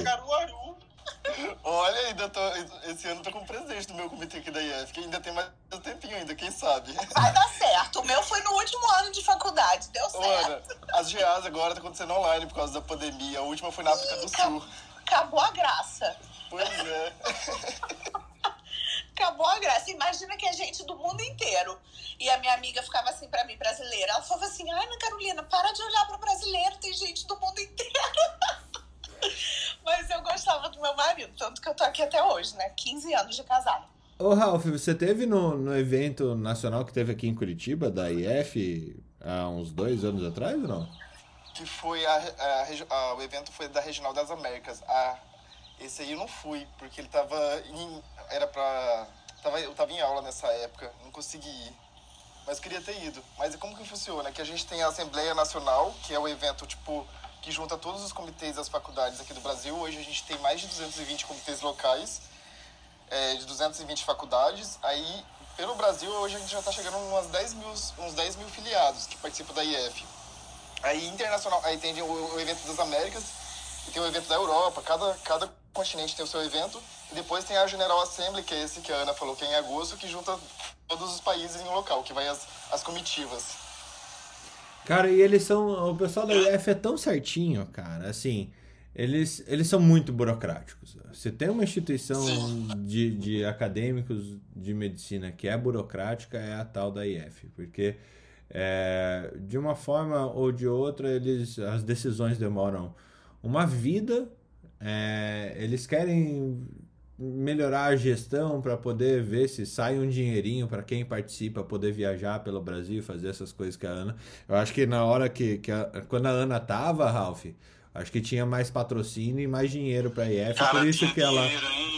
Você teve no, no evento nacional que teve aqui em Curitiba, da IF, há uns dois anos atrás ou não? que foi a, a, a, o evento foi da Regional das Américas. A, esse aí eu não fui, porque ele tava em, era pra tava, eu tava em aula nessa época, não consegui ir. Mas queria ter ido. Mas como que funciona? Que a gente tem a Assembleia Nacional, que é o evento tipo que junta todos os comitês das faculdades aqui do Brasil. Hoje a gente tem mais de 220 comitês locais, é, de 220 faculdades. Aí, pelo Brasil, hoje a gente já está chegando umas 10 mil, uns 10 mil filiados que participam da IF. Aí, internacional, aí tem o, o evento das Américas e tem o evento da Europa. Cada, cada continente tem o seu evento. E depois tem a General Assembly, que é esse que a Ana falou, que é em agosto, que junta todos os países em um local, que vai as, as comitivas. Cara, e eles são. O pessoal da UF é tão certinho, cara. Assim, eles, eles são muito burocráticos. Você tem uma instituição de, de acadêmicos de medicina que é burocrática, é a tal da IF. Porque, é, de uma forma ou de outra, eles, as decisões demoram uma vida. É, eles querem melhorar a gestão para poder ver se sai um dinheirinho para quem participa poder viajar pelo Brasil fazer essas coisas que a Ana. Eu acho que na hora que, que a, quando a Ana tava, Ralph, acho que tinha mais patrocínio e mais dinheiro para a IF, Cara, por isso que ela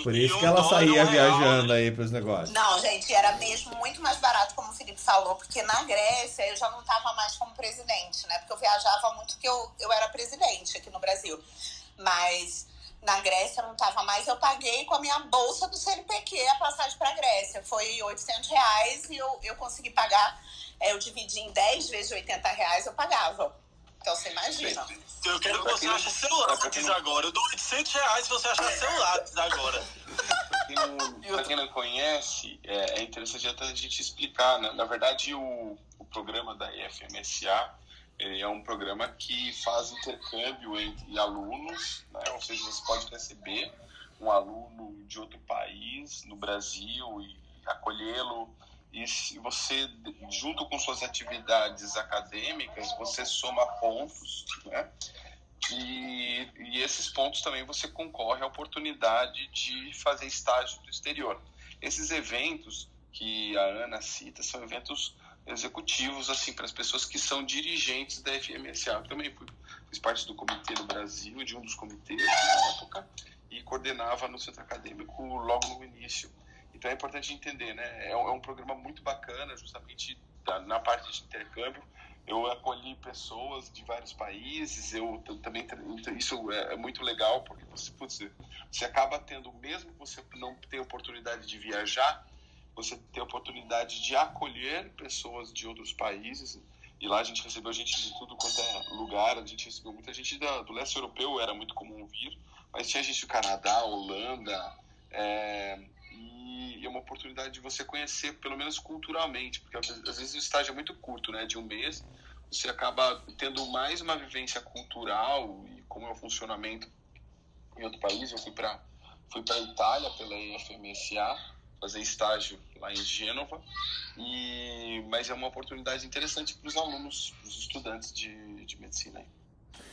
por isso que ela saía viajando aí para os negócios. Não, gente, era mesmo muito mais barato como o Felipe falou, porque na Grécia eu já não tava mais como presidente, né? Porque eu viajava muito que eu eu era presidente aqui no Brasil. Mas na Grécia não estava mais, eu paguei com a minha bolsa do CNPq a passagem para a Grécia. Foi 800 reais e eu, eu consegui pagar. É, eu dividi em 10 vezes 80 reais, eu pagava. Então você imagina. Eu quero que você ache seu lápis agora. Eu dou 800 reais se você achar seu lápis agora. Para quem não conhece, é, é interessante até a gente explicar. Né? Na verdade, o, o programa da IFMSA é um programa que faz intercâmbio entre alunos, né? ou seja, você pode receber um aluno de outro país no Brasil e acolhê-lo. E você, junto com suas atividades acadêmicas, você soma pontos, né? E, e esses pontos também você concorre à oportunidade de fazer estágio no exterior. Esses eventos que a Ana cita são eventos executivos assim para as pessoas que são dirigentes da FMSA. Eu também fui, fiz parte do comitê no Brasil, de um dos comitês na época, e coordenava no centro acadêmico logo no início. Então é importante entender, né? É um, é um programa muito bacana, justamente da, na parte de intercâmbio. Eu acolhi pessoas de vários países. Eu também isso é, é muito legal porque você, putz, você acaba tendo, mesmo que você não tenha oportunidade de viajar, você ter a oportunidade de acolher pessoas de outros países. E lá a gente recebeu gente de tudo quanto é lugar, a gente recebeu muita gente da, do leste europeu, era muito comum vir, mas tinha gente do Canadá, Holanda, é, e é uma oportunidade de você conhecer, pelo menos culturalmente, porque às vezes o estágio é muito curto, né, de um mês, você acaba tendo mais uma vivência cultural e como é o funcionamento em outro país. Eu fui para fui para Itália pela IFMSA fazer estágio lá em Gênova, e, mas é uma oportunidade interessante para os alunos, para os estudantes de, de medicina.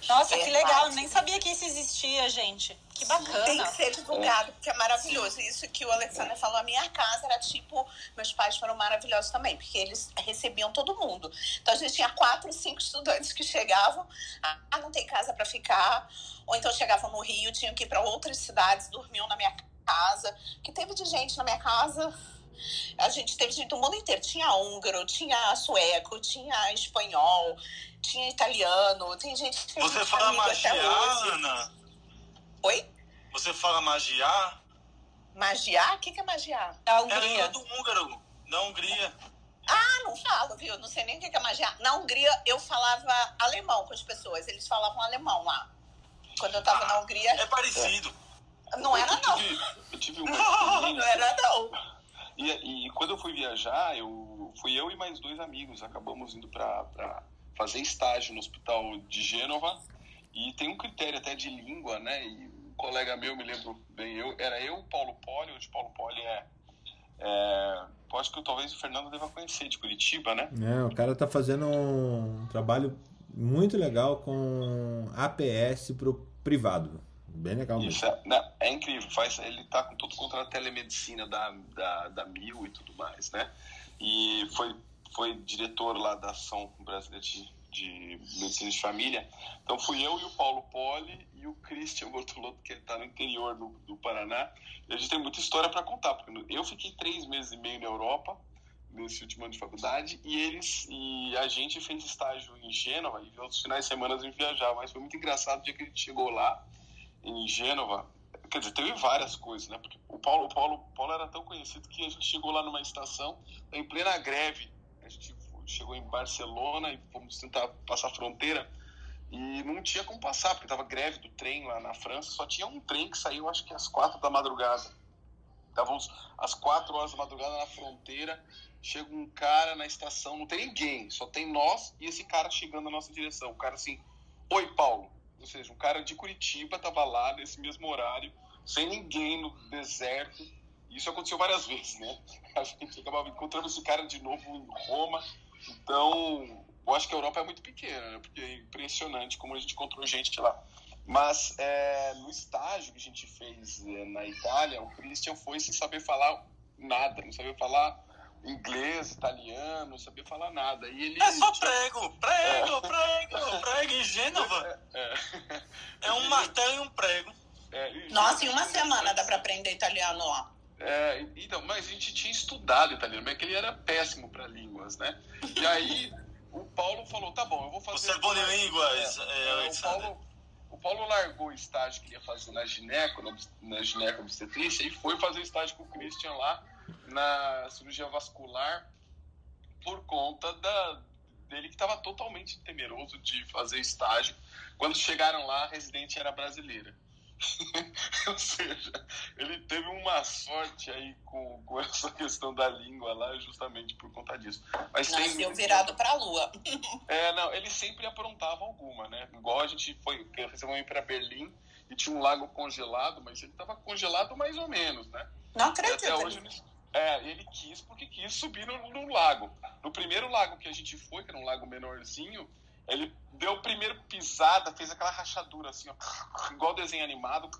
Nossa, que legal, nem sabia que isso existia, gente. Que bacana. Tem que ser divulgado, porque é maravilhoso. Sim. Isso que o Alexander falou, a minha casa era tipo, meus pais foram maravilhosos também, porque eles recebiam todo mundo. Então a gente tinha quatro, cinco estudantes que chegavam, ah, não tem casa para ficar, ou então chegavam no Rio, tinham que ir para outras cidades, dormiam na minha casa casa, que teve de gente na minha casa. A gente teve gente do mundo inteiro. Tinha húngaro, tinha sueco, tinha espanhol, tinha italiano. Tem gente que Você fala magia, Ana? Oi? Você fala magia? Magia? O que, que é magia? Da Hungria. É do húngaro, da Hungria. Ah, não falo, viu? Não sei nem o que é magia. Na Hungria, eu falava alemão com as pessoas. Eles falavam alemão lá. Quando eu tava ah, na Hungria. É parecido. Não era, não. Tive, eu tive uma não era, não. E, e quando eu fui viajar, eu fui eu e mais dois amigos. Acabamos indo para fazer estágio no hospital de Gênova. E tem um critério até de língua, né? E um colega meu, me lembro bem, eu, era eu, Paulo Poli, o de Paulo Poli é, é acho que talvez o Fernando deva conhecer, de Curitiba, né? É, o cara tá fazendo um trabalho muito legal com APS pro privado. Bem legal mesmo. Isso é, não, é incrível. Faz, ele tá com tudo contra a telemedicina da, da, da Mil e tudo mais, né? E foi, foi diretor lá da Ação Brasileira de, de medicina de família. Então fui eu e o Paulo Poli e o Christian Bortolotto, que está no interior do, do Paraná. E a gente tem muita história para contar, porque eu fiquei três meses e meio na Europa nesse último ano de faculdade e eles e a gente fez estágio em Gênova e outros finais de semana a gente viajava, mas foi muito engraçado o dia que a gente chegou lá em Gênova. Quer dizer, teve várias coisas, né? Porque o Paulo, o Paulo, o Paulo era tão conhecido que a gente chegou lá numa estação em plena greve. A gente chegou em Barcelona e fomos tentar passar a fronteira e não tinha como passar, porque estava greve do trem lá na França, só tinha um trem que saiu acho que às quatro da madrugada. Estávamos às quatro horas da madrugada na fronteira, chega um cara na estação, não tem ninguém, só tem nós e esse cara chegando na nossa direção. O cara assim, oi Paulo, ou seja, um cara de Curitiba estava lá nesse mesmo horário, sem ninguém no deserto. Isso aconteceu várias vezes, né? A gente acabava encontrando esse cara de novo em Roma, então, eu acho que a Europa é muito pequena, né? porque é impressionante como a gente encontrou gente lá. Mas é, no estágio que a gente fez é, na Itália, o Christian foi sem saber falar nada, não sabia falar inglês, italiano, não sabia falar nada. E ele, é só prego, prego, é. prego, prego em Gênova. É, é. é um martelo e um prego. É, Nossa, em uma semana dá para aprender italiano lá. É, então, mas a gente tinha estudado italiano, mas que ele era péssimo para línguas, né? E aí o Paulo falou, tá bom, eu vou fazer... Você é bom em línguas, é, é, o, Paulo, o Paulo largou o estágio que ia fazer na gineco, na gineco obstetrícia, e foi fazer estágio com o Christian lá na cirurgia vascular por conta da, dele que estava totalmente temeroso de fazer estágio. Quando chegaram lá, a residente era brasileira. Ou seja, ele teve uma sorte aí com, com essa questão da língua lá, justamente por conta disso. Mas Nasceu tem... virado para a lua. É, não, ele sempre aprontava alguma, né? Igual a gente foi, resolveu ir para Berlim e tinha um lago congelado, mas ele estava congelado mais ou menos, né? Não acredito. até hoje ele, é, ele quis porque quis subir no, no lago. No primeiro lago que a gente foi, que era um lago menorzinho, ele deu a primeira pisada, fez aquela rachadura assim, ó, igual desenho animado.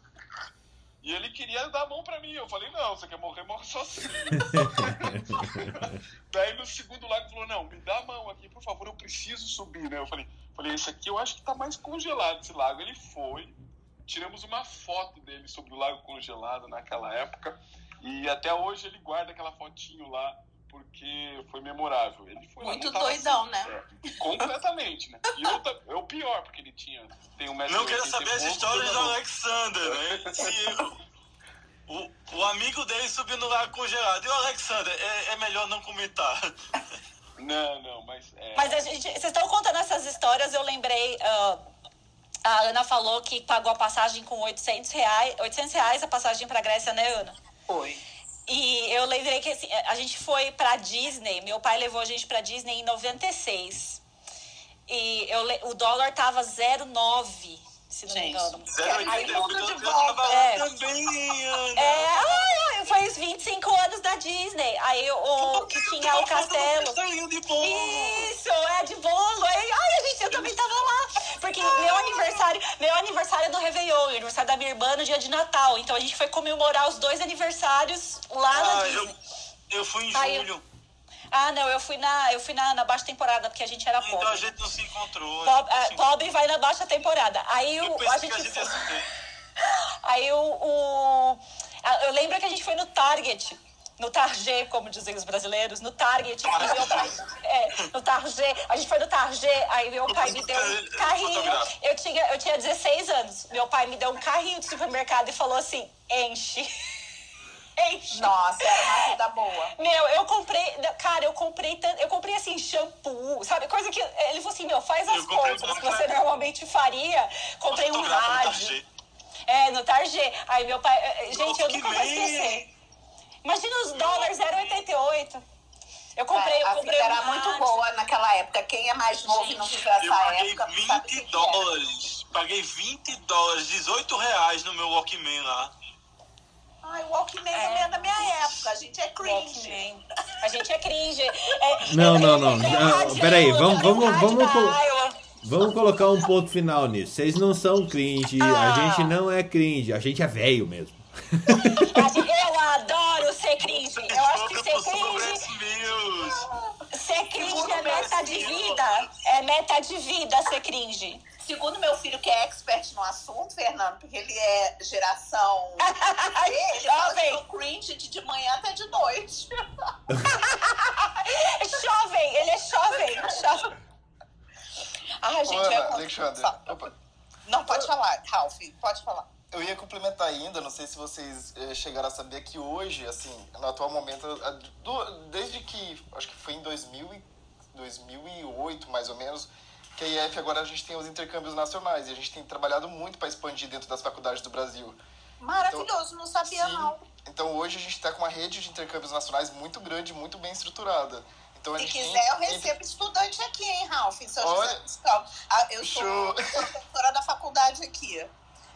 E ele queria dar a mão pra mim. Eu falei, não, você quer morrer, morre sozinho. Daí no segundo lago falou, não, me dá a mão aqui, por favor, eu preciso subir, né? Eu falei, falei, esse aqui eu acho que tá mais congelado esse lago. Ele foi, tiramos uma foto dele sobre o lago congelado naquela época. E até hoje ele guarda aquela fotinho lá porque foi memorável. Ele foi Muito doidão, assim, né? É, completamente, né? E eu, é o pior, porque ele tinha. Tem um Não quero saber as histórias do Alexander, né? o, o amigo dele subiu no lago congelado. E o Alexander, é, é melhor não comentar. Não, não, mas. É... Mas a gente. Vocês estão contando essas histórias, eu lembrei. Uh, a Ana falou que pagou a passagem com 800 reais, 800 reais a passagem para Grécia, né, Ana? Foi. E eu lembrei que assim, a gente foi pra Disney, meu pai levou a gente pra Disney em 96. E eu, o dólar tava 0,9 se não me engano. Aí tudo de volta. É. Também, Ana. É, ai, foi os 25 anos da Disney. Aí o que tinha o castelo. Isso, é de bolo. Aí, ai, a gente, eu também tava lá. Porque meu aniversário, meu aniversário é no Réveillon, aniversário da minha irmã no dia de Natal. Então a gente foi comemorar os dois aniversários lá ah, na Disney. Eu, eu fui em julho. Ah, não, eu fui na, eu fui na, na baixa temporada, porque a gente era pobre. Então a gente não se encontrou. Pobre, é, se pobre vai na baixa temporada. Aí eu o, a gente. Que a gente Aí o, o. Eu lembro que a gente foi no Target no Target, como dizem os brasileiros, no Target, pai, é, no Target, a gente foi no Target, aí meu pai me deu um carrinho, eu tinha, eu tinha 16 anos, meu pai me deu um carrinho de supermercado e falou assim, enche. Nossa, era uma vida boa. Meu, eu comprei, cara, eu comprei tanto, eu comprei assim, shampoo, sabe? Coisa que, ele falou assim, meu, faz as contas que você normalmente faria. Comprei um rádio. É, no Target. Aí meu pai, eh, gente, eu nunca vou esquecer. Imagina os dólares 0,88. Eu comprei, é, eu comprei a vida um era muito boa naquela época. Quem é mais novo e não viveu essa época. Eu paguei 20 dólares. Paguei 20 dólares, 18 reais no meu Walkman lá. Ai, o Walkman é. também é da minha época. A gente é cringe. Walkman. A gente é cringe. É, não, não, não. Ah, peraí, vamos, vamos, vamos. Vamos colocar um ponto final nisso. Vocês não são cringe, ah. a gente não é cringe, a gente é velho mesmo. Eu adoro ser cringe. Eu acho que ser cringe. Ser cringe é meta de vida. É meta de vida ser cringe. Segundo meu filho, que é expert no assunto, Fernando, porque ele é geração. ele fala que eu cringe de, de manhã até de noite. jovem, ele é jovem. jovem. Ai, gente, é Alexandre. Opa. Não, pode falar, Ralph, pode falar. Eu ia complementar ainda, não sei se vocês eh, chegaram a saber que hoje, assim, no atual momento, desde que, acho que foi em 2000, 2008, mais ou menos, que a IF agora a gente tem os intercâmbios nacionais e a gente tem trabalhado muito para expandir dentro das faculdades do Brasil. Maravilhoso, então, não sabia sim, não. Então hoje a gente está com uma rede de intercâmbios nacionais muito grande, muito bem estruturada. Então, Se quiser, tem... eu recebo estudante aqui, hein, Ralph? Se eu, Olha... Ah, eu sou professora da faculdade aqui.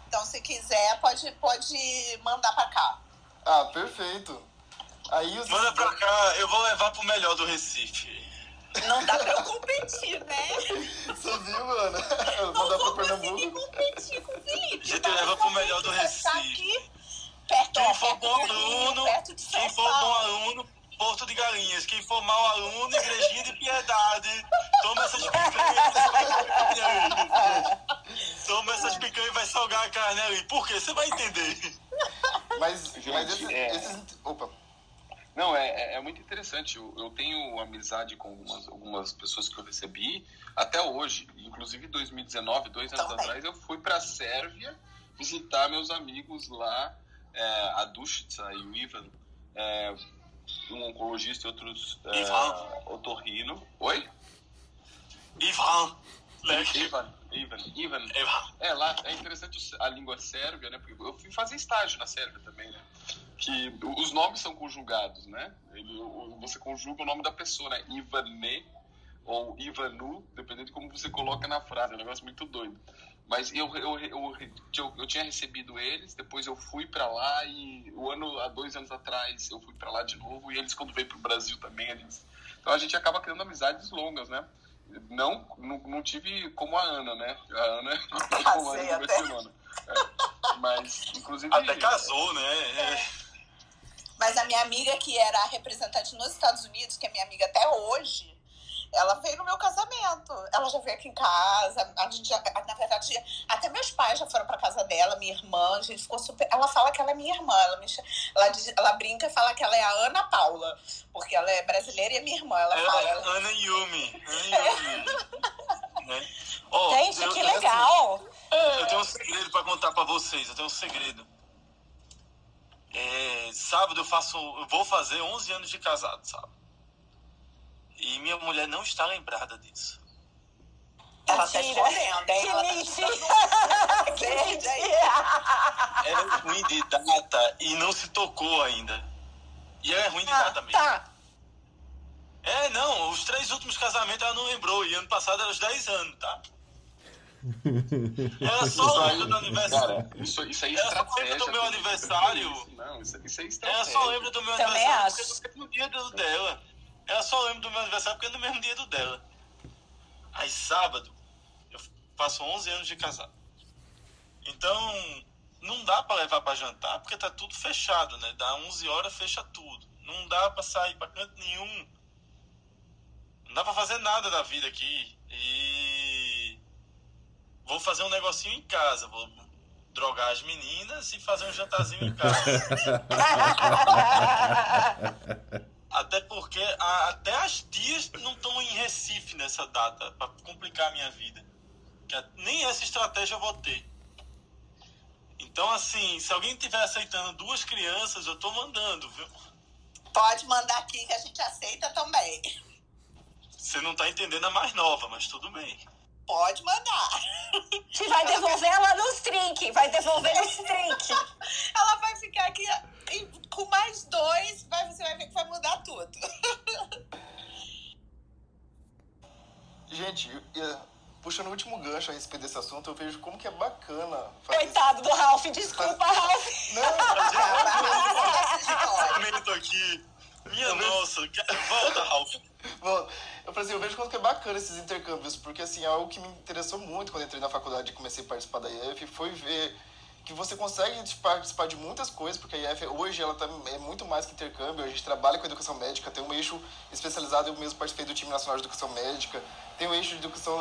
Então, se quiser, pode, pode mandar para cá. Ah, perfeito. Aí os... Manda para cá, eu vou levar pro melhor do Recife. Não dá pra eu competir, né? Você viu, mano? Não Mandar vou conseguir competir com o Felipe. A gente leva pro melhor do Recife. Aqui, perto, quem for bom aluno, quem for bom aluno, Porto de Galinhas. Quem for mau aluno, Igrejinha de Piedade. Toma essas picanhas. Toma essas picanhas e vai salgar a carne ali. Por quê? Você vai entender. Mas, Gente, mas esses, é... esses... Opa. Não, é, é, é muito interessante. Eu, eu, tenho amizade com algumas, algumas pessoas que eu recebi até hoje. Inclusive, em 2019, dois anos Também. atrás, eu fui para a Sérvia visitar meus amigos lá, é, a Dušica e o Ivan, é, um oncologista e outros é, Ivan. otorrino. Oi? Ivan. Ivan. Ivan. Ivan. É, lá é interessante a língua sérvia, né? Porque eu fui fazer estágio na Sérvia também, né? que os nomes são conjugados, né? Ele, você conjuga o nome da pessoa, né? Ivane ou Ivanu, dependendo de como você coloca na frase. É um negócio muito doido. Mas eu, eu, eu, eu, eu tinha recebido eles, depois eu fui para lá e o ano, há dois anos atrás eu fui para lá de novo e eles quando veio pro Brasil também, eles... Então a gente acaba criando amizades longas, né? Não, não, não tive como a Ana, né? A Ana é como a Ana é. Mas, inclusive... Até casou, né? É. Mas a minha amiga, que era representante nos Estados Unidos, que é minha amiga até hoje, ela veio no meu casamento. Ela já veio aqui em casa. A gente já, na verdade, até meus pais já foram para casa dela, minha irmã. A gente ficou super. Ela fala que ela é minha irmã. Ela, me... ela, ela brinca e fala que ela é a Ana Paula, porque ela é brasileira e é minha irmã. Ela, ela fala. É ela... Ana Yumi. Ana Yumi. né? oh, gente, eu, que legal! Assim, eu tenho um segredo para contar para vocês. Eu tenho um segredo. É, sábado eu faço, eu vou fazer 11 anos de casado, sabe? E minha mulher não está lembrada disso. Ela tá escolhendo, hein? Que Ela mentira! Tá que mentira! Ela é ruim de data e não se tocou ainda. E ela é ruim de ah, data mesmo. Tá. É, não, os três últimos casamentos ela não lembrou. E ano passado era os 10 anos, tá? Ela só lembra do aniversário. Cara, isso, isso aí é Ela só lembra do meu aniversário. Não, isso, isso é estratégia. Ela só lembra do meu Também aniversário acho. porque é no mesmo dia do dela. Ela só lembra do meu aniversário porque é no mesmo dia do dela. Aí sábado, faço 11 anos de casado. Então, não dá para levar para jantar porque tá tudo fechado, né? Dá 11 horas, fecha tudo. Não dá para sair para canto nenhum. Não dá para fazer nada da vida aqui. E vou fazer um negocinho em casa, vou drogar as meninas e fazer um jantarzinho em casa. até porque a, até as tias não estão em Recife nessa data, para complicar a minha vida. Que nem essa estratégia eu vou ter. Então, assim, se alguém estiver aceitando duas crianças, eu tô mandando, viu? Pode mandar aqui que a gente aceita também. Você não tá entendendo a mais nova, mas tudo bem. Pode mandar. Você vai devolver ela nos trinques. Vai devolver nos trinques. ela vai ficar aqui com mais dois. Vai, você vai ver que vai mudar tudo. Gente, puxando o último gancho a respeito desse assunto, eu vejo como que é bacana. Coitado do Ralph, desculpa, Ralph. Não, não, aqui. Minha nossa, volta, Ralph. Bom, eu, assim, eu vejo quanto que é bacana esses intercâmbios, porque assim, algo que me interessou muito quando entrei na faculdade e comecei a participar da IF foi ver que você consegue participar de muitas coisas, porque a IF hoje ela tá, é muito mais que intercâmbio, a gente trabalha com educação médica, tem um eixo especializado, eu mesmo participei do time nacional de educação médica, tem um eixo de educação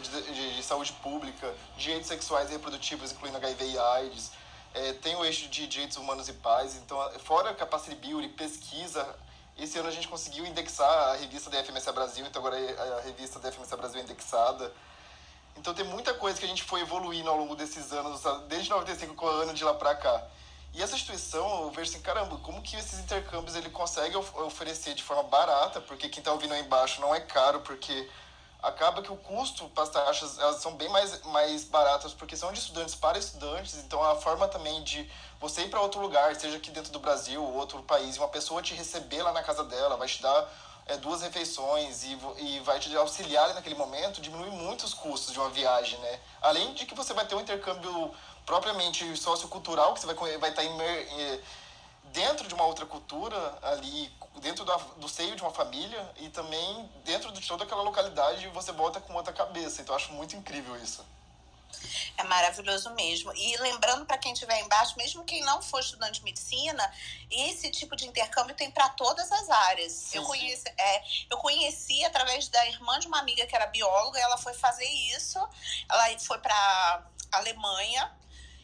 de, de, de saúde pública, direitos sexuais e reprodutivos, incluindo HIV e AIDS, é, tem o eixo de direitos humanos e paz, então fora capacity building, pesquisa, esse ano a gente conseguiu indexar a revista da FMSA Brasil, então agora a revista da FMSA Brasil é indexada, então tem muita coisa que a gente foi evoluindo ao longo desses anos, desde 95 com o ano de lá pra cá. E essa instituição, eu vejo assim, caramba, como que esses intercâmbios ele consegue oferecer de forma barata, porque quem está ouvindo aí embaixo não é caro, porque acaba que o custo para as taxas elas são bem mais, mais baratas, porque são de estudantes para estudantes, então a forma também de você ir para outro lugar, seja aqui dentro do Brasil ou outro país, uma pessoa te receber lá na casa dela, vai te dar é, duas refeições e, e vai te auxiliar naquele momento, diminui muito os custos de uma viagem, né? Além de que você vai ter um intercâmbio propriamente sociocultural, que você vai, vai estar tá imer, é, dentro de uma outra cultura ali, dentro do, do seio de uma família e também dentro de toda aquela localidade você volta com outra cabeça. Então eu acho muito incrível isso. É maravilhoso mesmo. E lembrando para quem estiver embaixo, mesmo quem não for estudante de medicina, esse tipo de intercâmbio tem para todas as áreas. Sim, eu, conheci, é, eu conheci através da irmã de uma amiga que era bióloga, ela foi fazer isso. Ela foi para Alemanha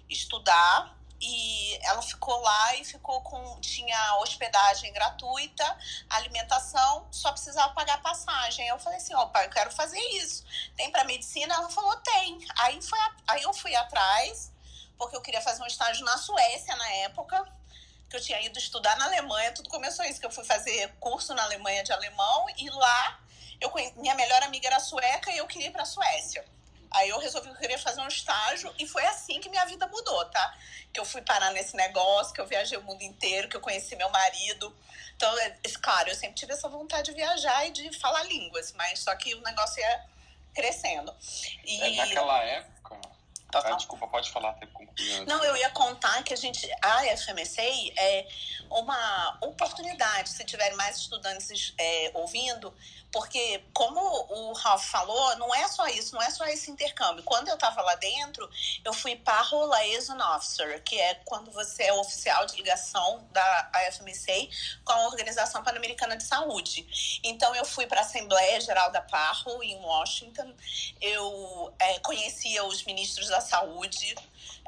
estudar e ela ficou lá e ficou com tinha hospedagem gratuita, alimentação, só precisava pagar passagem. Eu falei assim, opa, eu quero fazer isso. Tem para medicina? Ela falou, tem. Aí foi aí eu fui atrás, porque eu queria fazer um estágio na Suécia na época, que eu tinha ido estudar na Alemanha, tudo começou isso, que eu fui fazer curso na Alemanha de alemão e lá eu minha melhor amiga era sueca e eu queria ir para Suécia. Aí eu resolvi que eu queria fazer um estágio e foi assim que minha vida mudou, tá? Que eu fui parar nesse negócio, que eu viajei o mundo inteiro, que eu conheci meu marido. Então, é, claro, eu sempre tive essa vontade de viajar e de falar línguas, mas só que o negócio ia crescendo. E... É, naquela época, ah, desculpa, pode falar até. Não, eu ia contar que a gente, a FMSA é uma oportunidade, se tiverem mais estudantes é, ouvindo, porque, como o Ralph falou, não é só isso, não é só esse intercâmbio. Quando eu estava lá dentro, eu fui Parro Liaison Officer, que é quando você é oficial de ligação da AFMCA com a Organização Pan-Americana de Saúde. Então, eu fui para a Assembleia Geral da Parro, em Washington. Eu é, conhecia os ministros da saúde,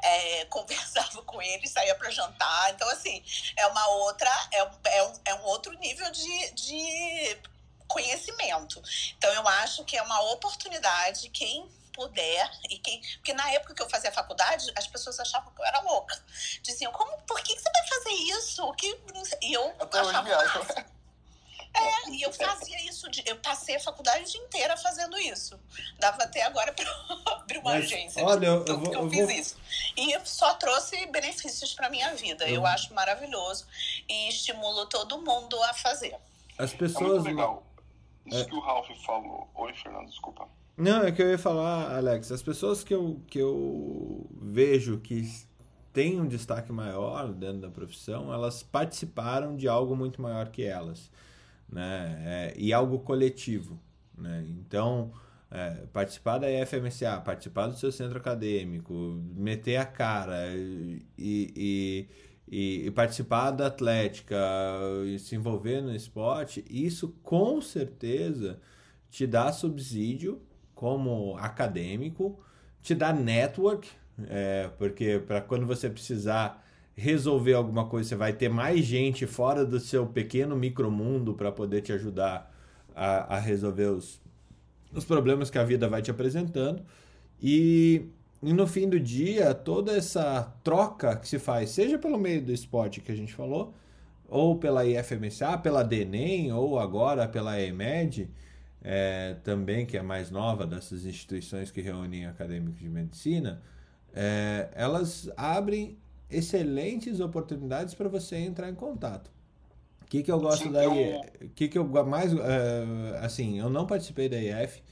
é, conversava com eles, saía para jantar. Então, assim, é uma outra, é, é, um, é um outro nível de, de conhecimento. Então, eu acho que é uma oportunidade, quem puder e quem porque na época que eu fazia faculdade as pessoas achavam que eu era louca diziam como por que, você vai fazer isso que e eu Até achava hoje é, e eu fazia isso, de, eu passei a faculdade inteira fazendo isso. Dava até agora para abrir uma Mas, agência. Olha, eu, eu, vou, eu, eu fiz vou... isso. E só trouxe benefícios para minha vida. Eu acho maravilhoso e estimulo todo mundo a fazer. As pessoas. É legal. Isso é... que o Ralph falou. Oi, Fernando, desculpa. Não, é que eu ia falar, Alex, as pessoas que eu, que eu vejo que têm um destaque maior dentro da profissão, elas participaram de algo muito maior que elas, né? É, e algo coletivo, né? Então, é, participar da IFMSA, participar do seu centro acadêmico, meter a cara e, e e, e, participar da atlética e se envolver no esporte, isso com certeza te dá subsídio como acadêmico, te dá network, é, porque para quando você precisar resolver alguma coisa, você vai ter mais gente fora do seu pequeno micromundo para poder te ajudar a, a resolver os, os problemas que a vida vai te apresentando. E e no fim do dia, toda essa troca que se faz, seja pelo meio do esporte que a gente falou, ou pela IFMSA, pela DENEM, ou agora pela EMED, é, também, que é a mais nova dessas instituições que reúnem acadêmicos de medicina, é, elas abrem excelentes oportunidades para você entrar em contato. O que, que eu gosto Sim, da IF? O que, que eu mais. É, assim, eu não participei da IF,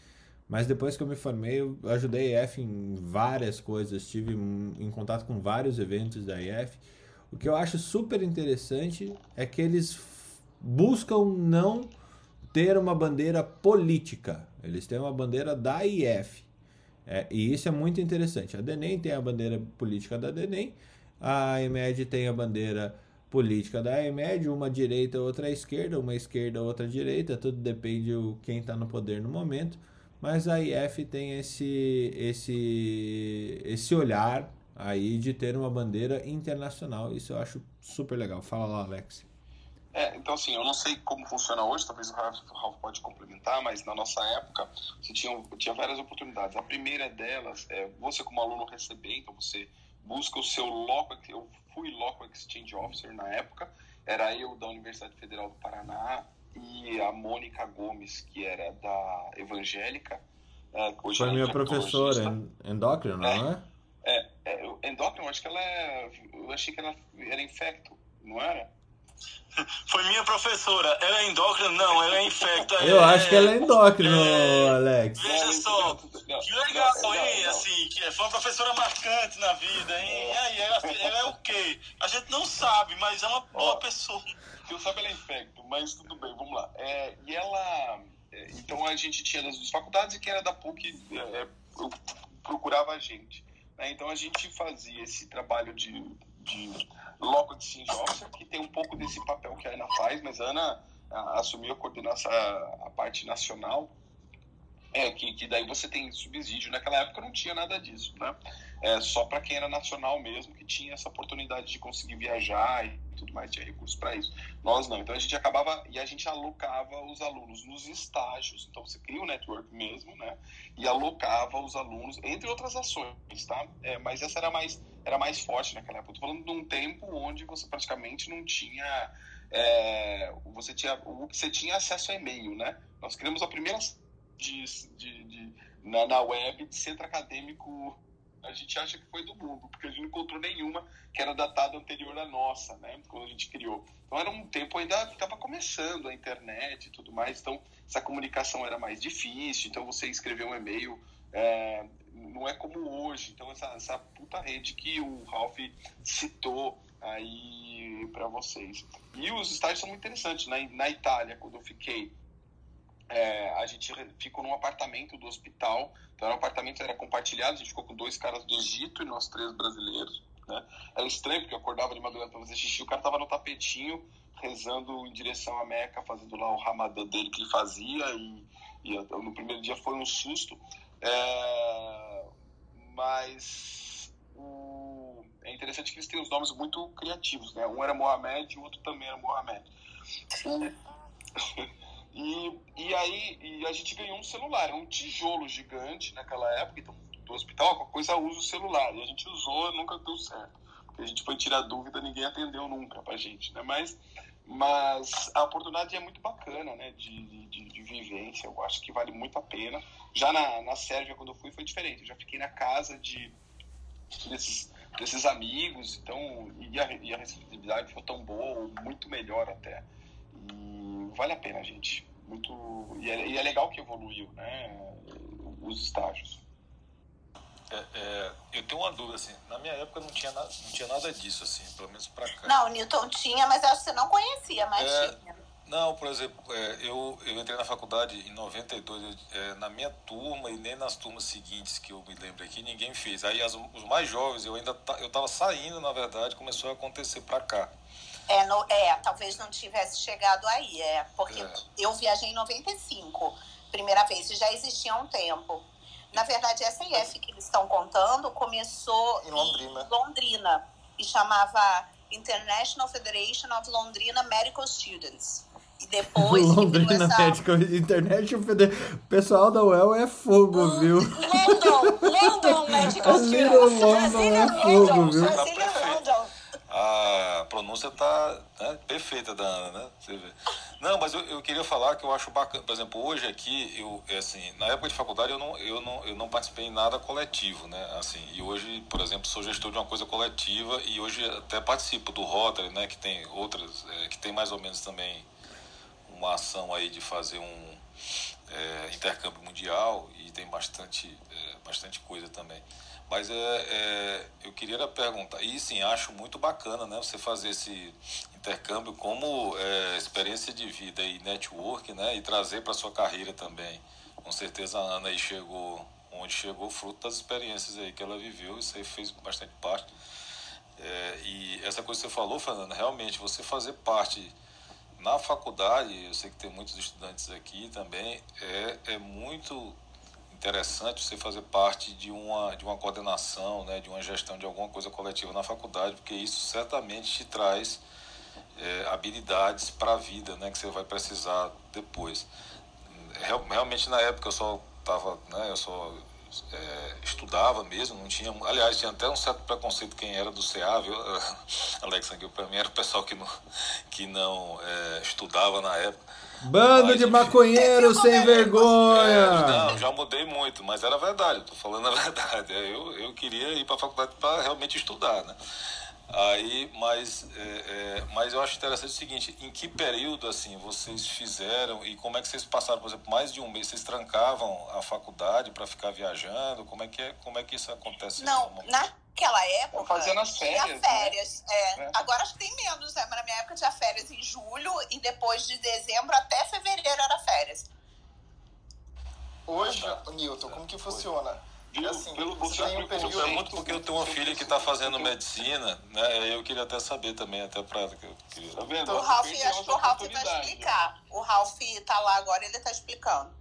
mas depois que eu me formei, eu ajudei a IF em várias coisas, estive em contato com vários eventos da IF. O que eu acho super interessante é que eles buscam não ter uma bandeira política, eles têm uma bandeira da IF. É, e isso é muito interessante. A DENEM tem a bandeira política da DENEM, a EMED tem a bandeira política da EMED, uma direita, outra esquerda, uma esquerda, outra direita, tudo depende de quem está no poder no momento. Mas a IF tem esse, esse, esse olhar aí de ter uma bandeira internacional. Isso eu acho super legal. Fala lá, Alex. É, então assim, eu não sei como funciona hoje, talvez o Ralph, Ralph pode complementar, mas na nossa época você tinha, tinha várias oportunidades. A primeira delas é você como aluno receber, então você busca o seu loco, eu fui loco exchange officer na época, era eu da Universidade Federal do Paraná e a Mônica Gomes, que era da Evangélica. É, hoje Foi minha professora, endócrino, não é? É, é, é endócrino, acho que ela é, eu achei que ela era infecto, não era? Foi minha professora. Ela é endócrina? Não, ela é infecta. Eu é, acho que ela é endócrina, é, Alex. Veja só, que legal, hein? Assim, que foi uma professora marcante na vida, hein? E aí, ela, ela é o quê? A gente não sabe, mas é uma boa pessoa. Eu sabe ela é infecto, mas tudo bem, vamos lá. É, e ela. É, então a gente tinha das duas faculdades e quem era da PUC é, procurava a gente. Né? Então a gente fazia esse trabalho de, de loco de Cindy Officer, que tem um pouco desse papel que a Ana faz, mas a Ana assumiu a coordenação, a parte nacional, é, que, que daí você tem subsídio. Naquela época não tinha nada disso, né? É, só para quem era nacional mesmo que tinha essa oportunidade de conseguir viajar e tudo mais, tinha recursos para isso. Nós não. Então a gente acabava e a gente alocava os alunos nos estágios. Então você cria o um network mesmo, né? E alocava os alunos, entre outras ações, tá? É, mas essa era mais, era mais forte naquela época. Estou falando de um tempo onde você praticamente não tinha. É, você tinha você tinha acesso a e-mail, né? Nós criamos a primeira de, de, de na, na web de centro acadêmico a gente acha que foi do mundo, porque a gente não encontrou nenhuma que era datada anterior à nossa, né? Quando a gente criou. Então era um tempo ainda que estava começando a internet e tudo mais, então essa comunicação era mais difícil, então você escrever um e-mail é, não é como hoje. Então essa, essa puta rede que o Ralph citou aí para vocês. E os estágios são muito interessantes. Na, na Itália, quando eu fiquei é, a gente ficou num apartamento do hospital. Então, o apartamento era compartilhado, a gente ficou com dois caras do Egito e nós três brasileiros. Né? Era estranho, porque eu acordava de madrugada para fazer xixi, o cara tava no tapetinho, rezando em direção à Meca, fazendo lá o ramadã dele que ele fazia, e, e no primeiro dia foi um susto. É, mas o, é interessante que eles têm os nomes muito criativos, né? Um era Mohamed e o outro também era Mohamed. E, e aí e a gente ganhou um celular, um tijolo gigante naquela época, então, do hospital, qualquer coisa usa o celular. E a gente usou, nunca deu certo. Porque a gente foi tirar dúvida, ninguém atendeu nunca pra gente, né? Mas, mas a oportunidade é muito bacana, né? De, de, de vivência, eu acho que vale muito a pena. Já na, na Sérvia, quando eu fui, foi diferente. Eu já fiquei na casa de desses, desses amigos, então, e a, e a receptividade foi tão boa, muito melhor até vale a pena, gente. Muito e é, e é legal que evoluiu, né? Os estágios. É, é, eu tenho uma dúvida, assim, na minha época não tinha, na, não tinha nada disso, assim, pelo menos pra cá. Não, o Newton tinha, mas acho que você não conhecia, mas é, tinha. Não, por exemplo, é, eu, eu entrei na faculdade em 92, eu, é, na minha turma e nem nas turmas seguintes que eu me lembro aqui, ninguém fez. Aí as, os mais jovens, eu ainda eu tava saindo, na verdade, começou a acontecer para cá. É, no, é, talvez não tivesse chegado aí, é. Porque é. eu viajei em 95, primeira vez, e já existia há um tempo. Na verdade, essa IF que eles estão contando começou em Londrina. Em Londrina e chamava International Federation of Londrina Medical Students. E depois. Londrina essa... Medical International Federation. O pessoal da UEL é fogo, L viu? London, London Medical Students. London é fogo, viu? London a pronúncia tá né, perfeita da Ana, né? Você vê. Não, mas eu, eu queria falar que eu acho bacana, por exemplo, hoje aqui, eu, é assim, na época de faculdade eu não, eu, não, eu não participei em nada coletivo, né? Assim, e hoje, por exemplo, sou gestor de uma coisa coletiva e hoje até participo do Rotary, né? Que tem outras, é, que tem mais ou menos também uma ação aí de fazer um é, intercâmbio mundial e tem bastante, é, bastante coisa também. Mas é, é, eu queria perguntar, e sim, acho muito bacana né, você fazer esse intercâmbio como é, experiência de vida e network, né, e trazer para sua carreira também. Com certeza a Ana aí chegou onde chegou fruto das experiências aí que ela viveu, isso aí fez bastante parte. É, e essa coisa que você falou, Fernanda, realmente você fazer parte na faculdade, eu sei que tem muitos estudantes aqui também, é, é muito interessante você fazer parte de uma, de uma coordenação, né, de uma gestão de alguma coisa coletiva na faculdade, porque isso certamente te traz é, habilidades para a vida, né, que você vai precisar depois. Real, realmente na época eu só tava, né, eu só é, estudava mesmo, não tinha, aliás, tinha até um certo preconceito quem era do CA, viu, Alex, para mim era o pessoal que não, que não é, estudava na época. Bando mas, de maconheiros sem vergonha! É, não, já mudei muito, mas era verdade, tô falando a verdade. É, eu, eu queria ir para a faculdade para realmente estudar, né? Aí, mas, é, é, mas eu acho interessante o seguinte, em que período assim vocês fizeram e como é que vocês passaram, por exemplo, mais de um mês? Vocês trancavam a faculdade para ficar viajando? Como é que é, como é que isso acontece? Não, naquela época fazendo as férias, tinha férias. Né? É. É. Agora acho que tem menos, né? Mas na minha época tinha férias em julho e depois de dezembro até fevereiro era férias. Hoje, Newton, como que funciona? Viu? Assim, Pelo você tem um período... Eu pergunto porque eu tenho uma filha que está fazendo medicina, né? Eu queria até saber também, até para... Queria... Tá vendo? O Ralph, acho que o Ralph vai explicar. O Ralph está lá agora, ele está explicando.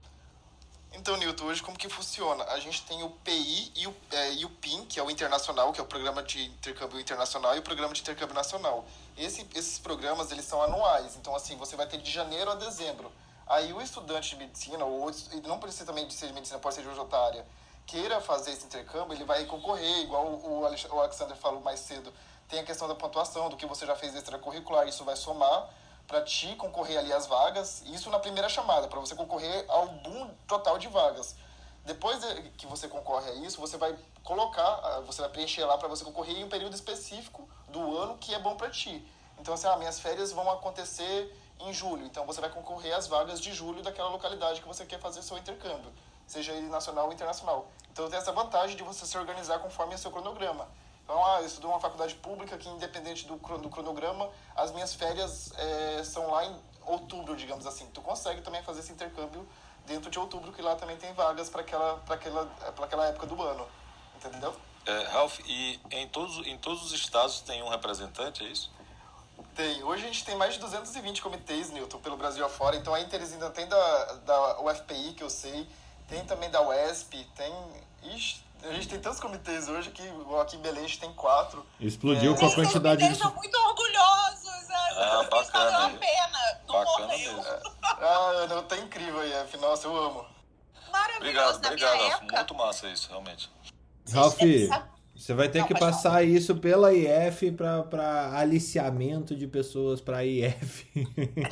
Então, Newton, hoje como que funciona? A gente tem o PI e o, é, e o PIN, que é o internacional, que é o programa de intercâmbio internacional, e o programa de intercâmbio nacional. Esse, esses programas, eles são anuais. Então, assim, você vai ter de janeiro a dezembro. Aí o estudante de medicina, ou não precisa também de ser de medicina, pode ser de outra queira fazer esse intercâmbio, ele vai concorrer, igual o Alexander falou mais cedo. Tem a questão da pontuação, do que você já fez extracurricular, isso vai somar para te concorrer ali às vagas, isso na primeira chamada, para você concorrer ao boom total de vagas. Depois que você concorre a isso, você vai colocar, ah, você vai preencher lá para você concorrer em um período específico do ano que é bom para ti. Então, assim, ah, minhas férias vão acontecer em julho, então você vai concorrer às vagas de julho daquela localidade que você quer fazer seu intercâmbio, seja ele nacional ou internacional. Então tem essa vantagem de você se organizar conforme o seu cronograma. Então, ah, eu estudo uma faculdade pública que, independente do, do cronograma, as minhas férias é, são lá em outubro, digamos assim. Tu consegue também fazer esse intercâmbio dentro de outubro, que lá também tem vagas para aquela, aquela, aquela época do ano. Entendeu? É, Ralph, e em todos, em todos os estados tem um representante, é isso? Tem. Hoje a gente tem mais de 220 comitês, Newton, pelo Brasil afora. Então a Teresina tem da, da UFPI, que eu sei, tem também da UESP, tem. Ixi, a gente tem tantos comitês hoje que aqui em Belém a gente tem quatro. Explodiu é... com a quantidade de. são muito orgulhosos, né? Ah, bacana. Valeu a pena. Não bacana morreu. Mesmo. Ah, não, tá incrível aí. Nossa, eu amo. Maravilhoso. Obrigado, obrigado. Época... Muito massa isso, realmente. Ralf, você vai ter não, que passar falar. isso pela IF para aliciamento de pessoas para IF.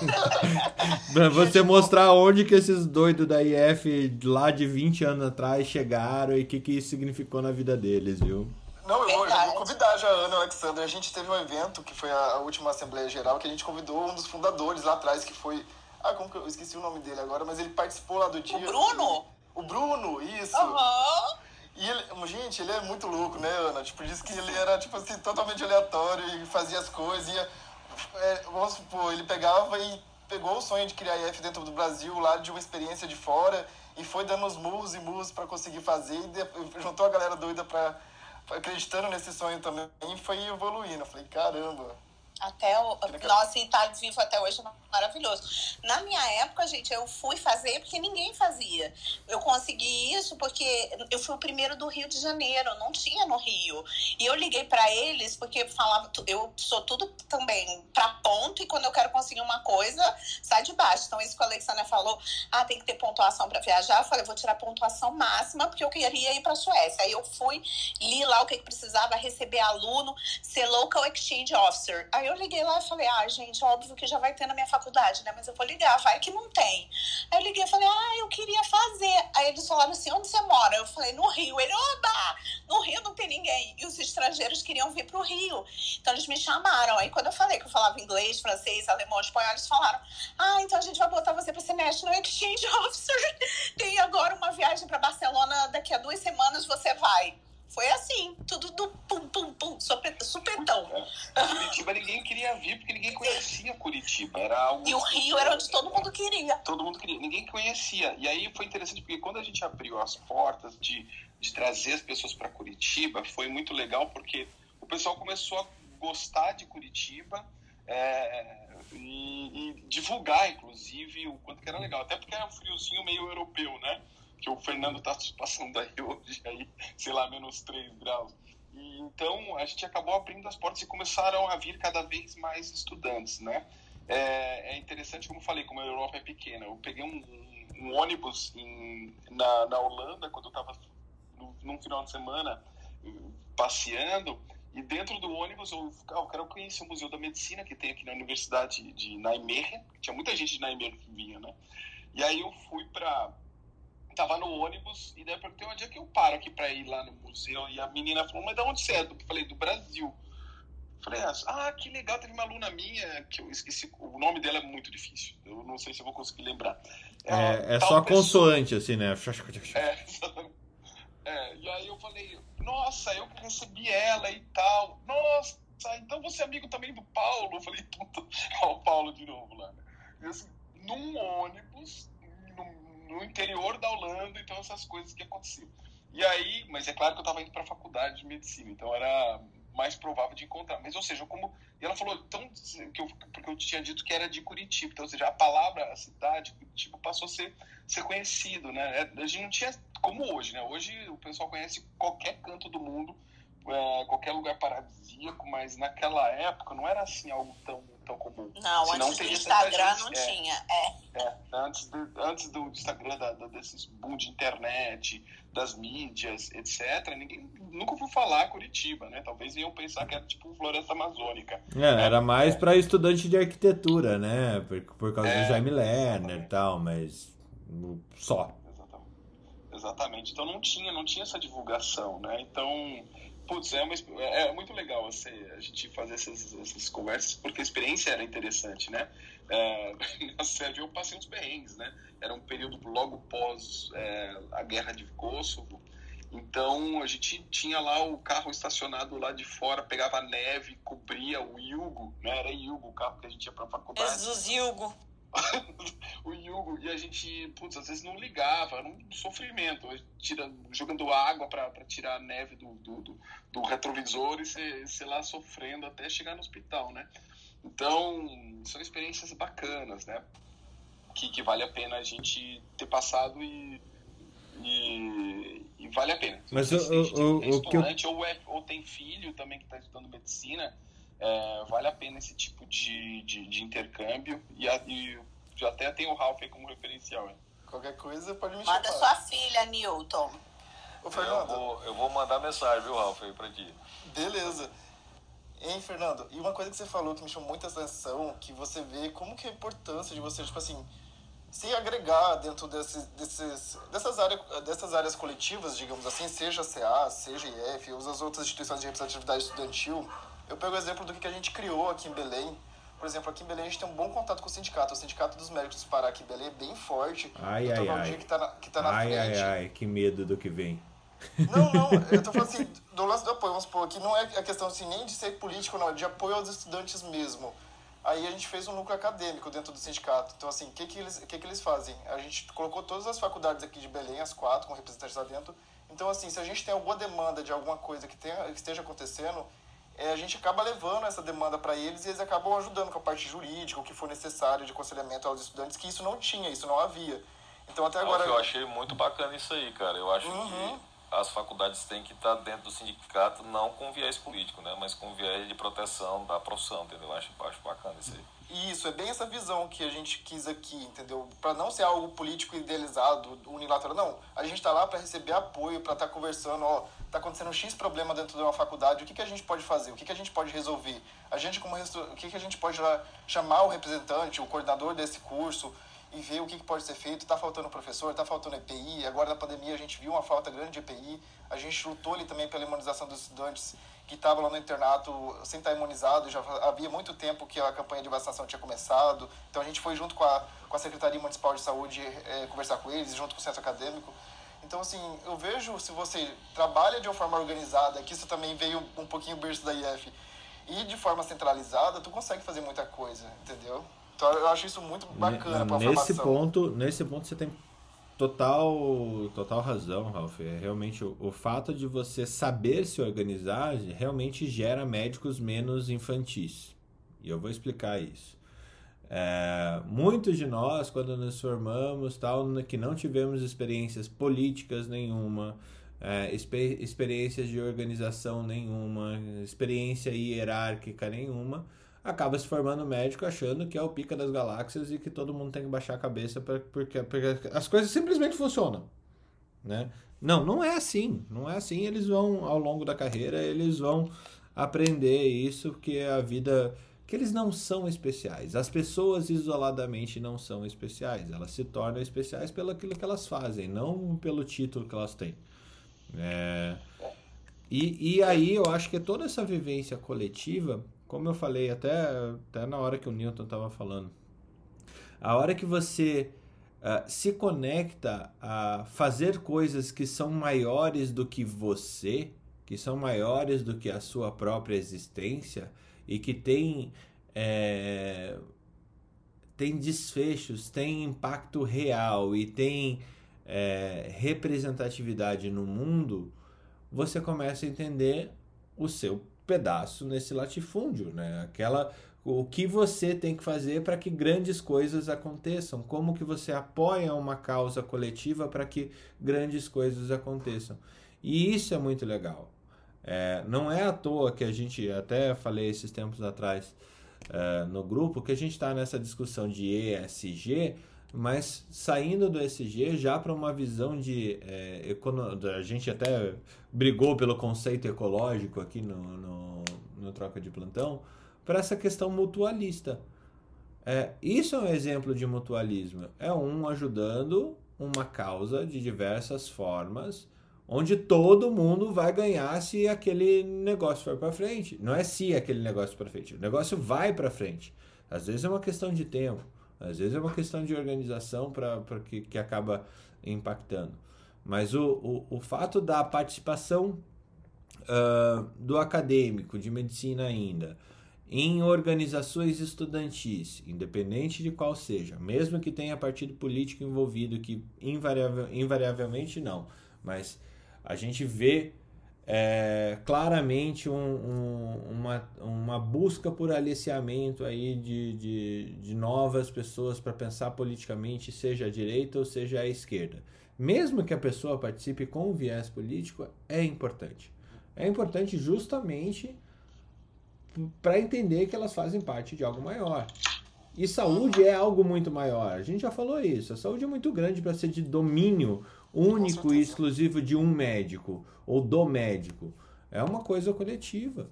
para você mostrar onde que esses doidos da IF lá de 20 anos atrás chegaram e o que, que isso significou na vida deles, viu? Não, eu vou, eu vou, convidar já a Ana e o Alexandre. A gente teve um evento que foi a, última Assembleia Geral que a gente convidou um dos fundadores lá atrás, que foi. Ah, como que eu, eu esqueci o nome dele agora, mas ele participou lá do dia. O Bruno? O Bruno, isso. Aham. Uhum. E ele, gente, ele é muito louco, né, Ana? Tipo, disse que ele era, tipo assim, totalmente aleatório e fazia as coisas. Ia, é, vamos supor, ele pegava e pegou o sonho de criar IF dentro do Brasil, lá de uma experiência de fora, e foi dando os murros e murros para conseguir fazer, e juntou a galera doida para acreditando nesse sonho também, e foi evoluindo. Eu falei, caramba, até o. Nossa, e tá vivo até hoje é maravilhoso. Na minha época, gente, eu fui fazer porque ninguém fazia. Eu consegui isso porque eu fui o primeiro do Rio de Janeiro, não tinha no Rio. E eu liguei para eles porque falava, eu sou tudo também para ponto e quando eu quero conseguir uma coisa, sai de baixo. Então, isso que a Alexandra falou, ah, tem que ter pontuação para viajar. Eu falei, vou tirar pontuação máxima porque eu queria ir para Suécia. Aí eu fui, li lá o que, que precisava, receber aluno, ser local exchange officer. Aí eu liguei lá e falei, ah, gente, óbvio que já vai ter na minha faculdade, né? Mas eu vou ligar, vai que não tem. Aí eu liguei e falei, ah, eu queria fazer. Aí eles falaram assim, onde você mora? Eu falei, no Rio. Ele, oba, no Rio não tem ninguém. E os estrangeiros queriam vir pro Rio. Então eles me chamaram. Aí quando eu falei que eu falava inglês, francês, alemão, espanhol, eles falaram, ah, então a gente vai botar você pra ser National Exchange Officer. Tem agora uma viagem para Barcelona, daqui a duas semanas você vai. Foi assim, tudo do pum, pum, pum, supetão. É. Curitiba ninguém queria vir porque ninguém conhecia Curitiba. Era algo... E o Rio era onde todo mundo queria. Todo mundo queria, ninguém conhecia. E aí foi interessante porque quando a gente abriu as portas de, de trazer as pessoas para Curitiba, foi muito legal porque o pessoal começou a gostar de Curitiba. É, e, e, divulgar, inclusive, o quanto que era legal. Até porque era um friozinho meio europeu, né? Que o Fernando tá passando aí hoje, aí, sei lá, menos 3 graus. E, então, a gente acabou abrindo as portas e começaram a vir cada vez mais estudantes, né? É, é interessante, como eu falei, como a Europa é pequena. Eu peguei um, um, ônibus em, na, na Holanda, quando eu estava num final de semana passeando, e dentro do ônibus, eu, eu quero conhecer o Museu da Medicina que tem aqui na Universidade de Nijmegen. Tinha muita gente de Nijmegen que vinha, né? E aí eu fui para tava no ônibus e daí eu perguntei onde é que eu paro aqui para ir lá no museu. E a menina falou, mas de onde você é? Eu falei, do Brasil. Falei, ah, que legal, teve uma aluna minha, que eu esqueci, o nome dela é muito difícil, eu não sei se eu vou conseguir lembrar. É, é só pessoa... consoante, assim, né? É, é, e aí eu falei, nossa, eu recebi ela e tal. Nossa, então você é amigo também do Paulo? Eu falei, puta, ó, o Paulo de novo lá. E assim, num ônibus, no, interior da Holanda, então essas coisas que aconteciam. E aí, mas é claro que eu estava indo para a faculdade de medicina, então era mais provável de encontrar. Mas, ou seja, como. E ela falou, então, que eu, porque eu tinha dito que era de Curitiba, então, ou seja, a palavra, a cidade, Curitiba, passou a ser, ser conhecido, né? É, a gente não tinha como hoje, né? Hoje o pessoal conhece qualquer canto do mundo, é, qualquer lugar paradisíaco, mas naquela época não era assim algo tão, tão comum. Não, Senão, antes do Instagram não é, tinha. É. é antes, do, antes do Instagram, da, da, desses boom de internet, das mídias, etc., ninguém nunca ouviu falar Curitiba, né? Talvez iam pensar que era tipo floresta amazônica. É, era mais para estudante de arquitetura, né? Por, por causa do é, Jaime Lerner e tal, mas só. Exatamente. Então não tinha, não tinha essa divulgação, né? Então, putz, é, uma, é, é muito legal assim, a gente fazer essas, essas conversas, porque a experiência era interessante, né? É, na sede eu passei uns perrengues, né? Era um período logo pós é, a guerra de Kosovo, então a gente tinha lá o carro estacionado lá de fora, pegava neve, cobria o Yugo, né? Era Yugo o carro que a gente ia pra faculdade. Jesus Yugo. o Yugo, e a gente, putz, às vezes não ligava, era um sofrimento, tira, jogando água para tirar a neve do, do, do, do retrovisor e sei lá sofrendo até chegar no hospital, né? Então, são experiências bacanas, né? Que, que vale a pena a gente ter passado e, e, e vale a pena. Mas o, o, é estudante eu... ou, é, ou tem filho também que está estudando medicina, é, vale a pena esse tipo de, de, de intercâmbio e, a, e já até tem o Ralph aí como referencial. Hein? Qualquer coisa pode me Manda chamar. sua filha, Newton. Ô, Fernando. Eu vou, eu vou mandar mensagem, viu, Ralph, aí pra ti. Beleza. Hein, Fernando? E uma coisa que você falou que me chamou muita atenção, que você vê como que é a importância de você, tipo assim, se agregar dentro desses, desses, dessas, áreas, dessas áreas coletivas, digamos assim, seja CA, seja IF, ou as outras instituições de representatividade estudantil, eu pego o exemplo do que a gente criou aqui em Belém. Por exemplo, aqui em Belém a gente tem um bom contato com o sindicato. O Sindicato dos Médicos do Pará aqui em Belém é bem forte. Ai, ai, ai. Que tá na, que tá na ai, frente. ai, ai, que medo do que vem. Não, não, eu tô falando assim, do lance do apoio, vamos supor, que não é a questão assim, nem de ser político, não, é de apoio aos estudantes mesmo. Aí a gente fez um núcleo acadêmico dentro do sindicato. Então, assim, o que, que, eles, que, que eles fazem? A gente colocou todas as faculdades aqui de Belém, as quatro, com representantes lá dentro. Então, assim, se a gente tem alguma demanda de alguma coisa que, tenha, que esteja acontecendo, é, a gente acaba levando essa demanda para eles e eles acabam ajudando com a parte jurídica, o que for necessário de aconselhamento aos estudantes, que isso não tinha, isso não havia. Então até agora. Eu achei muito bacana isso aí, cara. Eu acho uhum. que as faculdades têm que estar dentro do sindicato, não com viés político, né? Mas com viés de proteção da profissão, entendeu? Eu acho, acho bacana isso aí. Isso, é bem essa visão que a gente quis aqui, entendeu? Para não ser algo político idealizado, unilateral, não. A gente está lá para receber apoio, para estar tá conversando, ó, tá acontecendo um X problema dentro de uma faculdade, o que, que a gente pode fazer, o que, que a gente pode resolver? A gente como o que, que a gente pode chamar o representante, o coordenador desse curso e ver o que, que pode ser feito. Está faltando professor, está faltando EPI. Agora na pandemia a gente viu uma falta grande de EPI. A gente lutou ali também pela imunização dos estudantes que estavam lá no internato sem estar imunizado, já havia muito tempo que a campanha de vacinação tinha começado, então a gente foi junto com a, com a Secretaria Municipal de Saúde é, conversar com eles, junto com o centro acadêmico. Então, assim, eu vejo se você trabalha de uma forma organizada, que isso também veio um pouquinho o berço da IF, e de forma centralizada, tu consegue fazer muita coisa, entendeu? Então, eu acho isso muito bacana para nesse ponto Nesse ponto, você tem total, total razão, Ralph. É realmente o, o fato de você saber se organizar realmente gera médicos menos infantis. E eu vou explicar isso. É, muitos de nós, quando nos formamos, tal, que não tivemos experiências políticas nenhuma, é, exper experiências de organização nenhuma, experiência hierárquica nenhuma, acaba se formando médico achando que é o pica das galáxias e que todo mundo tem que baixar a cabeça pra, porque, porque as coisas simplesmente funcionam. Né? Não, não é assim. Não é assim. Eles vão, ao longo da carreira, eles vão aprender isso, porque a vida que eles não são especiais. As pessoas isoladamente não são especiais. Elas se tornam especiais pelo aquilo que elas fazem, não pelo título que elas têm. É... E, e aí eu acho que toda essa vivência coletiva, como eu falei até, até na hora que o Newton estava falando, a hora que você uh, se conecta a fazer coisas que são maiores do que você, que são maiores do que a sua própria existência, e que tem, é, tem desfechos, tem impacto real e tem é, representatividade no mundo, você começa a entender o seu pedaço nesse latifúndio, né? Aquela o que você tem que fazer para que grandes coisas aconteçam, como que você apoia uma causa coletiva para que grandes coisas aconteçam. E isso é muito legal. É, não é à toa que a gente, até falei esses tempos atrás é, no grupo, que a gente está nessa discussão de ESG, mas saindo do ESG já para uma visão de. É, econo... A gente até brigou pelo conceito ecológico aqui no, no, no Troca de Plantão, para essa questão mutualista. É, isso é um exemplo de mutualismo. É um ajudando uma causa de diversas formas onde todo mundo vai ganhar se aquele negócio for para frente. Não é se aquele negócio para frente, o negócio vai para frente. Às vezes é uma questão de tempo, às vezes é uma questão de organização para que, que acaba impactando. Mas o, o, o fato da participação uh, do acadêmico, de medicina ainda, em organizações estudantis, independente de qual seja, mesmo que tenha partido político envolvido, que invariável, invariavelmente não, mas a gente vê é, claramente um, um, uma, uma busca por aliciamento aí de, de, de novas pessoas para pensar politicamente, seja à direita ou seja à esquerda. Mesmo que a pessoa participe com viés político, é importante. É importante justamente para entender que elas fazem parte de algo maior. E saúde é algo muito maior. A gente já falou isso. A saúde é muito grande para ser de domínio único e exclusivo de um médico ou do médico. É uma coisa coletiva.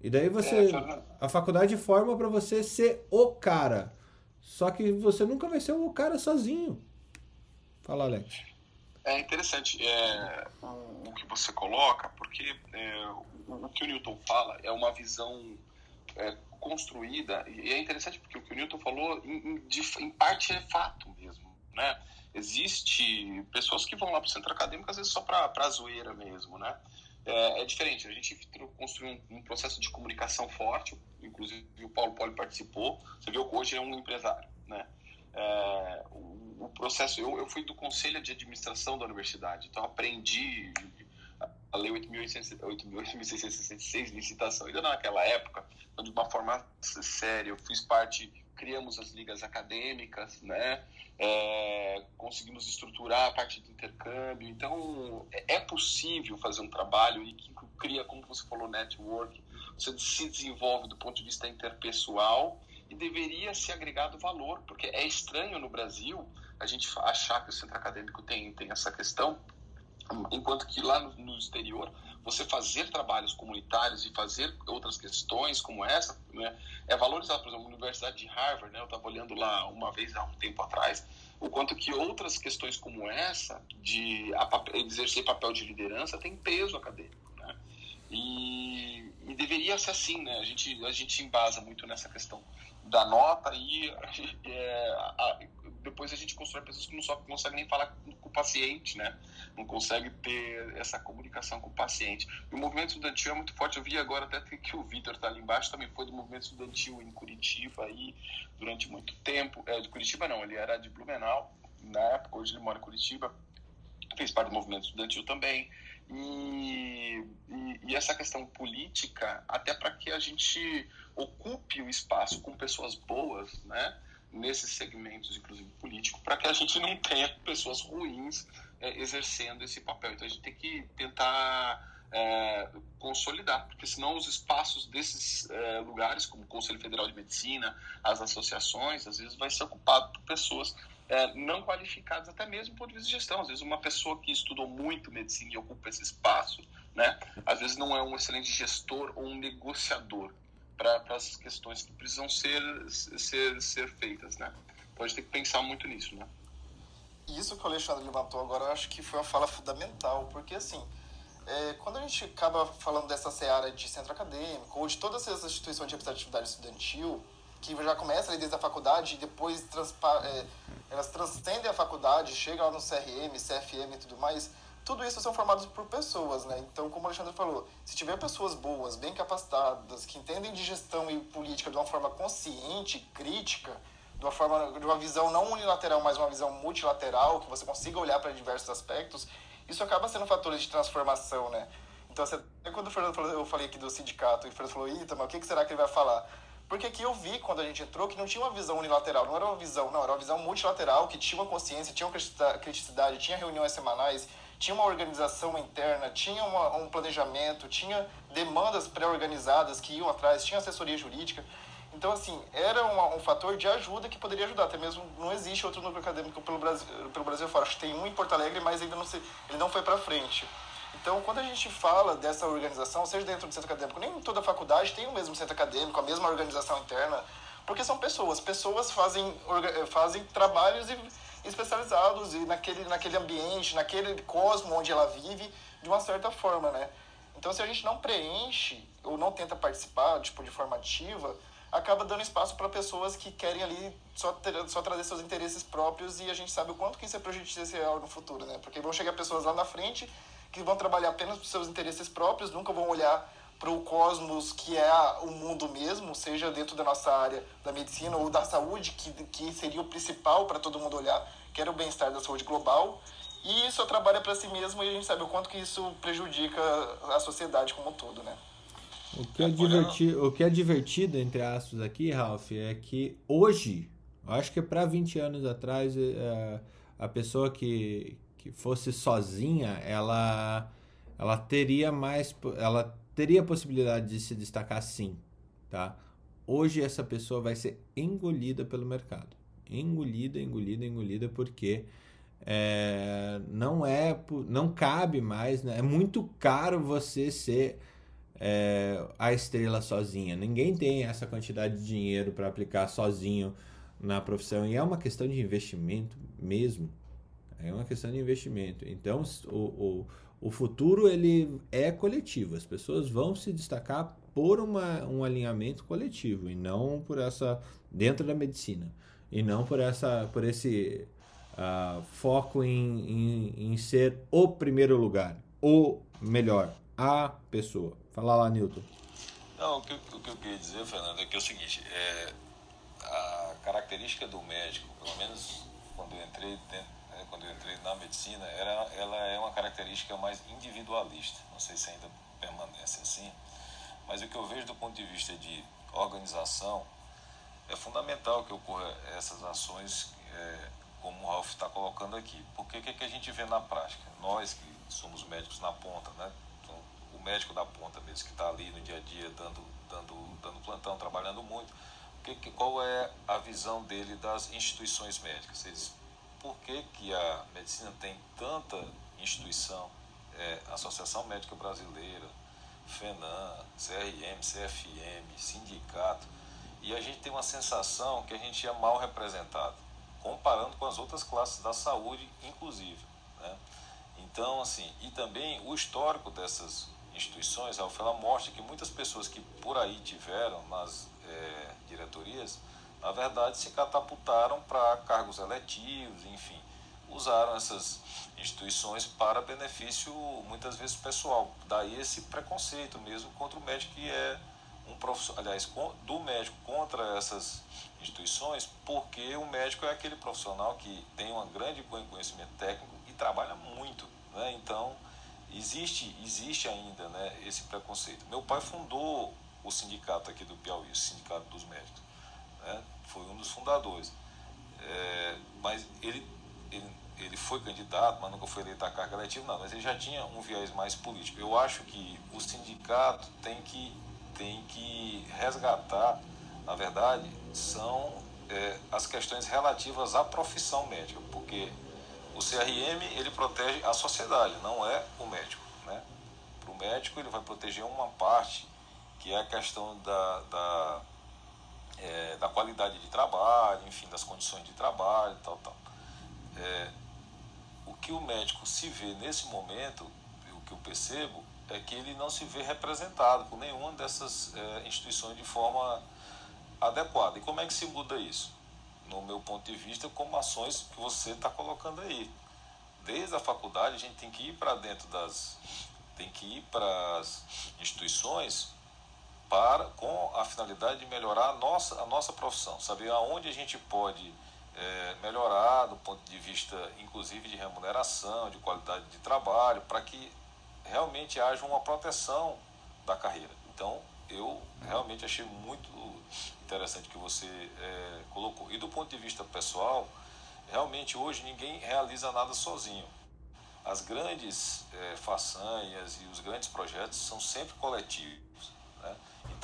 E daí você. É, a faculdade forma para você ser o cara. Só que você nunca vai ser o cara sozinho. Fala, Alex. É interessante é, o, que você coloca, porque é, o, o, que o Newton fala é uma visão é, construída, e é interessante porque o que o Newton falou, em, em, em parte, é fato mesmo. Né? Existe pessoas que vão lá para o centro acadêmico às vezes só para zoeira mesmo, né? É, é, diferente, a gente construiu um, um, processo de comunicação forte, inclusive o Paulo Poli participou, você viu que hoje é um empresário, né? É, o, o, processo, eu, eu fui do conselho de administração da universidade, então aprendi a lei 8.666, licitação, ainda naquela época, então, de uma forma séria, eu fiz parte criamos as ligas acadêmicas, né? É, conseguimos estruturar a parte do intercâmbio. Então, é, é possível fazer um trabalho e que cria, como você falou, network. Você se desenvolve do ponto de vista interpessoal e deveria ser agregado valor, porque é estranho no Brasil a gente achar que o centro acadêmico tem, tem essa questão, enquanto que lá no, no exterior você fazer trabalhos comunitários e fazer outras questões como essa né, é valorizado. Por exemplo, a Universidade de Harvard, né, eu estava olhando lá uma vez há um tempo atrás, o quanto que outras questões como essa, de exercer papel de liderança, tem peso acadêmico. Né? E, e, deveria ser assim, né? A gente, a gente embasa muito nessa questão da nota e é, a, depois a gente constrói pessoas que não só conseguem nem falar com o paciente, né? Não consegue ter essa comunicação com o paciente. E o movimento estudantil é muito forte. Eu vi agora até que o Vitor está ali embaixo, também foi do movimento estudantil em Curitiba aí durante muito tempo. É, de Curitiba não, ele era de Blumenau na época, hoje ele mora em Curitiba. Fez parte do movimento estudantil também. E, e, e essa questão política, até para que a gente ocupe o espaço com pessoas boas, né? Nesses segmentos, inclusive político, para que a gente não tenha pessoas ruins é, exercendo esse papel. Então a gente tem que tentar é, consolidar, porque senão os espaços desses é, lugares, como o Conselho Federal de Medicina, as associações, às vezes vai ser ocupado por pessoas é, não qualificadas, até mesmo por vista de gestão. Às vezes uma pessoa que estudou muito medicina e ocupa esse espaço, né, às vezes não é um excelente gestor ou um negociador para as questões que precisam ser, ser, ser feitas, né? Então a gente tem que pensar muito nisso, né? Isso que o Alexandre levantou agora, eu acho que foi uma fala fundamental, porque assim, é, quando a gente acaba falando dessa seara de centro acadêmico, ou de todas essas instituições de representatividade estudantil, que já começa ali desde a faculdade e depois transpa, é, elas transcendem a faculdade, chegam lá no CRM, CFM e tudo mais, tudo isso são formados por pessoas, né? Então, como o Alexandre falou, se tiver pessoas boas, bem capacitadas, que entendem de gestão e política de uma forma consciente, crítica, de uma forma de uma visão não unilateral, mas uma visão multilateral, que você consiga olhar para diversos aspectos, isso acaba sendo fatores de transformação, né? Então, você, quando o Fernando falou, eu falei aqui do sindicato, e o Fernando falou, Ita, mas o que será que ele vai falar? Porque aqui eu vi, quando a gente entrou, que não tinha uma visão unilateral, não era uma visão, não, era uma visão multilateral, que tinha uma consciência, tinha uma criticidade, tinha reuniões semanais, tinha uma organização interna, tinha uma, um planejamento, tinha demandas pré-organizadas que iam atrás, tinha assessoria jurídica. Então, assim, era uma, um fator de ajuda que poderia ajudar. Até mesmo não existe outro núcleo acadêmico pelo Brasil, pelo Brasil fora. Acho que tem um em Porto Alegre, mas ainda não se, ele não foi para frente. Então, quando a gente fala dessa organização, seja dentro do centro acadêmico, nem toda faculdade tem o mesmo centro acadêmico, a mesma organização interna, porque são pessoas. Pessoas fazem, fazem trabalhos e especializados e naquele, naquele ambiente, naquele cosmo onde ela vive, de uma certa forma, né? Então, se a gente não preenche ou não tenta participar, tipo, de forma ativa, acaba dando espaço para pessoas que querem ali só, ter, só trazer seus interesses próprios e a gente sabe o quanto que isso é prejudicial no futuro, né? Porque vão chegar pessoas lá na frente que vão trabalhar apenas para seus interesses próprios, nunca vão olhar para o cosmos que é o mundo mesmo, seja dentro da nossa área da medicina ou da saúde, que, que seria o principal para todo mundo olhar, que era o bem-estar da saúde global, e só trabalha para si mesmo e a gente sabe o quanto que isso prejudica a sociedade como um todo, né? O que, é divertido, o que é divertido, entre aspas, aqui, Ralph, é que hoje, acho que para 20 anos atrás, é, a pessoa que, que fosse sozinha, ela, ela teria mais. Ela teria a possibilidade de se destacar sim, tá? Hoje essa pessoa vai ser engolida pelo mercado. Engolida, engolida, engolida, porque é, não é, não cabe mais, né? É muito caro você ser é, a estrela sozinha. Ninguém tem essa quantidade de dinheiro para aplicar sozinho na profissão e é uma questão de investimento mesmo. É uma questão de investimento. Então, o, o o futuro ele é coletivo. As pessoas vão se destacar por uma, um alinhamento coletivo e não por essa dentro da medicina e não por essa por esse uh, foco em, em, em, ser o primeiro lugar, o melhor, a pessoa. Fala lá, Newton. Não, o que, o que eu queria dizer, Fernando, é que é o seguinte, é, a característica do médico, pelo menos quando eu entrei dentro quando eu entrei na medicina, era, ela é uma característica mais individualista. Não sei se ainda permanece assim, mas o que eu vejo do ponto de vista de organização, é fundamental que ocorra essas ações, é, como o Ralf está colocando aqui. Porque o que, é que a gente vê na prática? Nós que somos médicos na ponta, né? Então, o médico da ponta mesmo, que está ali no dia a dia dando, dando, dando plantão, trabalhando muito, que, qual é a visão dele das instituições médicas? Eles por que, que a medicina tem tanta instituição, é, Associação Médica Brasileira, FENAM, CRM, CFM, sindicato, e a gente tem uma sensação que a gente é mal representado, comparando com as outras classes da saúde, inclusive. Né? Então, assim, e também o histórico dessas instituições, Ralf, ela mostra que muitas pessoas que por aí tiveram nas é, diretorias na verdade, se catapultaram para cargos eletivos, enfim, usaram essas instituições para benefício, muitas vezes, pessoal. Daí esse preconceito mesmo contra o médico que é um profissional, aliás, do médico contra essas instituições, porque o médico é aquele profissional que tem um grande conhecimento técnico e trabalha muito, né? Então, existe existe ainda, né, esse preconceito. Meu pai fundou o sindicato aqui do Piauí, o sindicato dos médicos, né? Foi um dos fundadores. É, mas ele, ele ele foi candidato, mas nunca foi eleito a carga eletiva, não, mas ele já tinha um viés mais político. Eu acho que o sindicato tem que, tem que resgatar, na verdade, são é, as questões relativas à profissão médica, porque o CRM ele protege a sociedade, não é o médico. Né? Para o médico ele vai proteger uma parte, que é a questão da, da, é, da qualidade de trabalho, enfim, das condições de trabalho, tal, tal. É, o que o médico se vê nesse momento, o que eu percebo, é que ele não se vê representado por nenhuma dessas é, instituições de forma adequada. E como é que se muda isso? No meu ponto de vista, como ações que você está colocando aí. Desde a faculdade, a gente tem que ir para dentro das. tem que ir para as instituições para, com a finalidade de melhorar a nossa, a nossa profissão, saber aonde a gente pode é, melhorar do ponto de vista, inclusive, de remuneração, de qualidade de trabalho, para que realmente haja uma proteção da carreira. Então, eu realmente achei muito interessante que você é, colocou. E do ponto de vista pessoal, realmente hoje ninguém realiza nada sozinho. As grandes é, façanhas e os grandes projetos são sempre coletivos.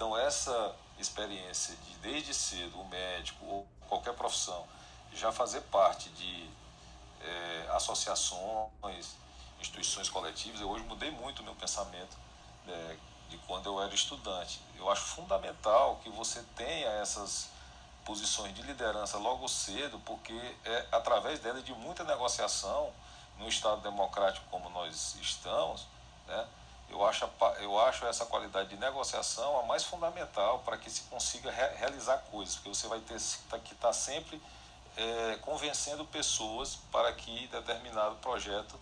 Né? Então, essa experiência de, desde cedo, o médico ou qualquer profissão, já fazer parte de é, associações, instituições coletivas. Eu hoje mudei muito o meu pensamento é, de quando eu era estudante. Eu acho fundamental que você tenha essas posições de liderança logo cedo, porque é através dela de muita negociação no Estado democrático como nós estamos, né? Eu acho, eu acho essa qualidade de negociação a mais fundamental para que se consiga re realizar coisas, porque você vai ter que estar sempre é, convencendo pessoas para que determinado projeto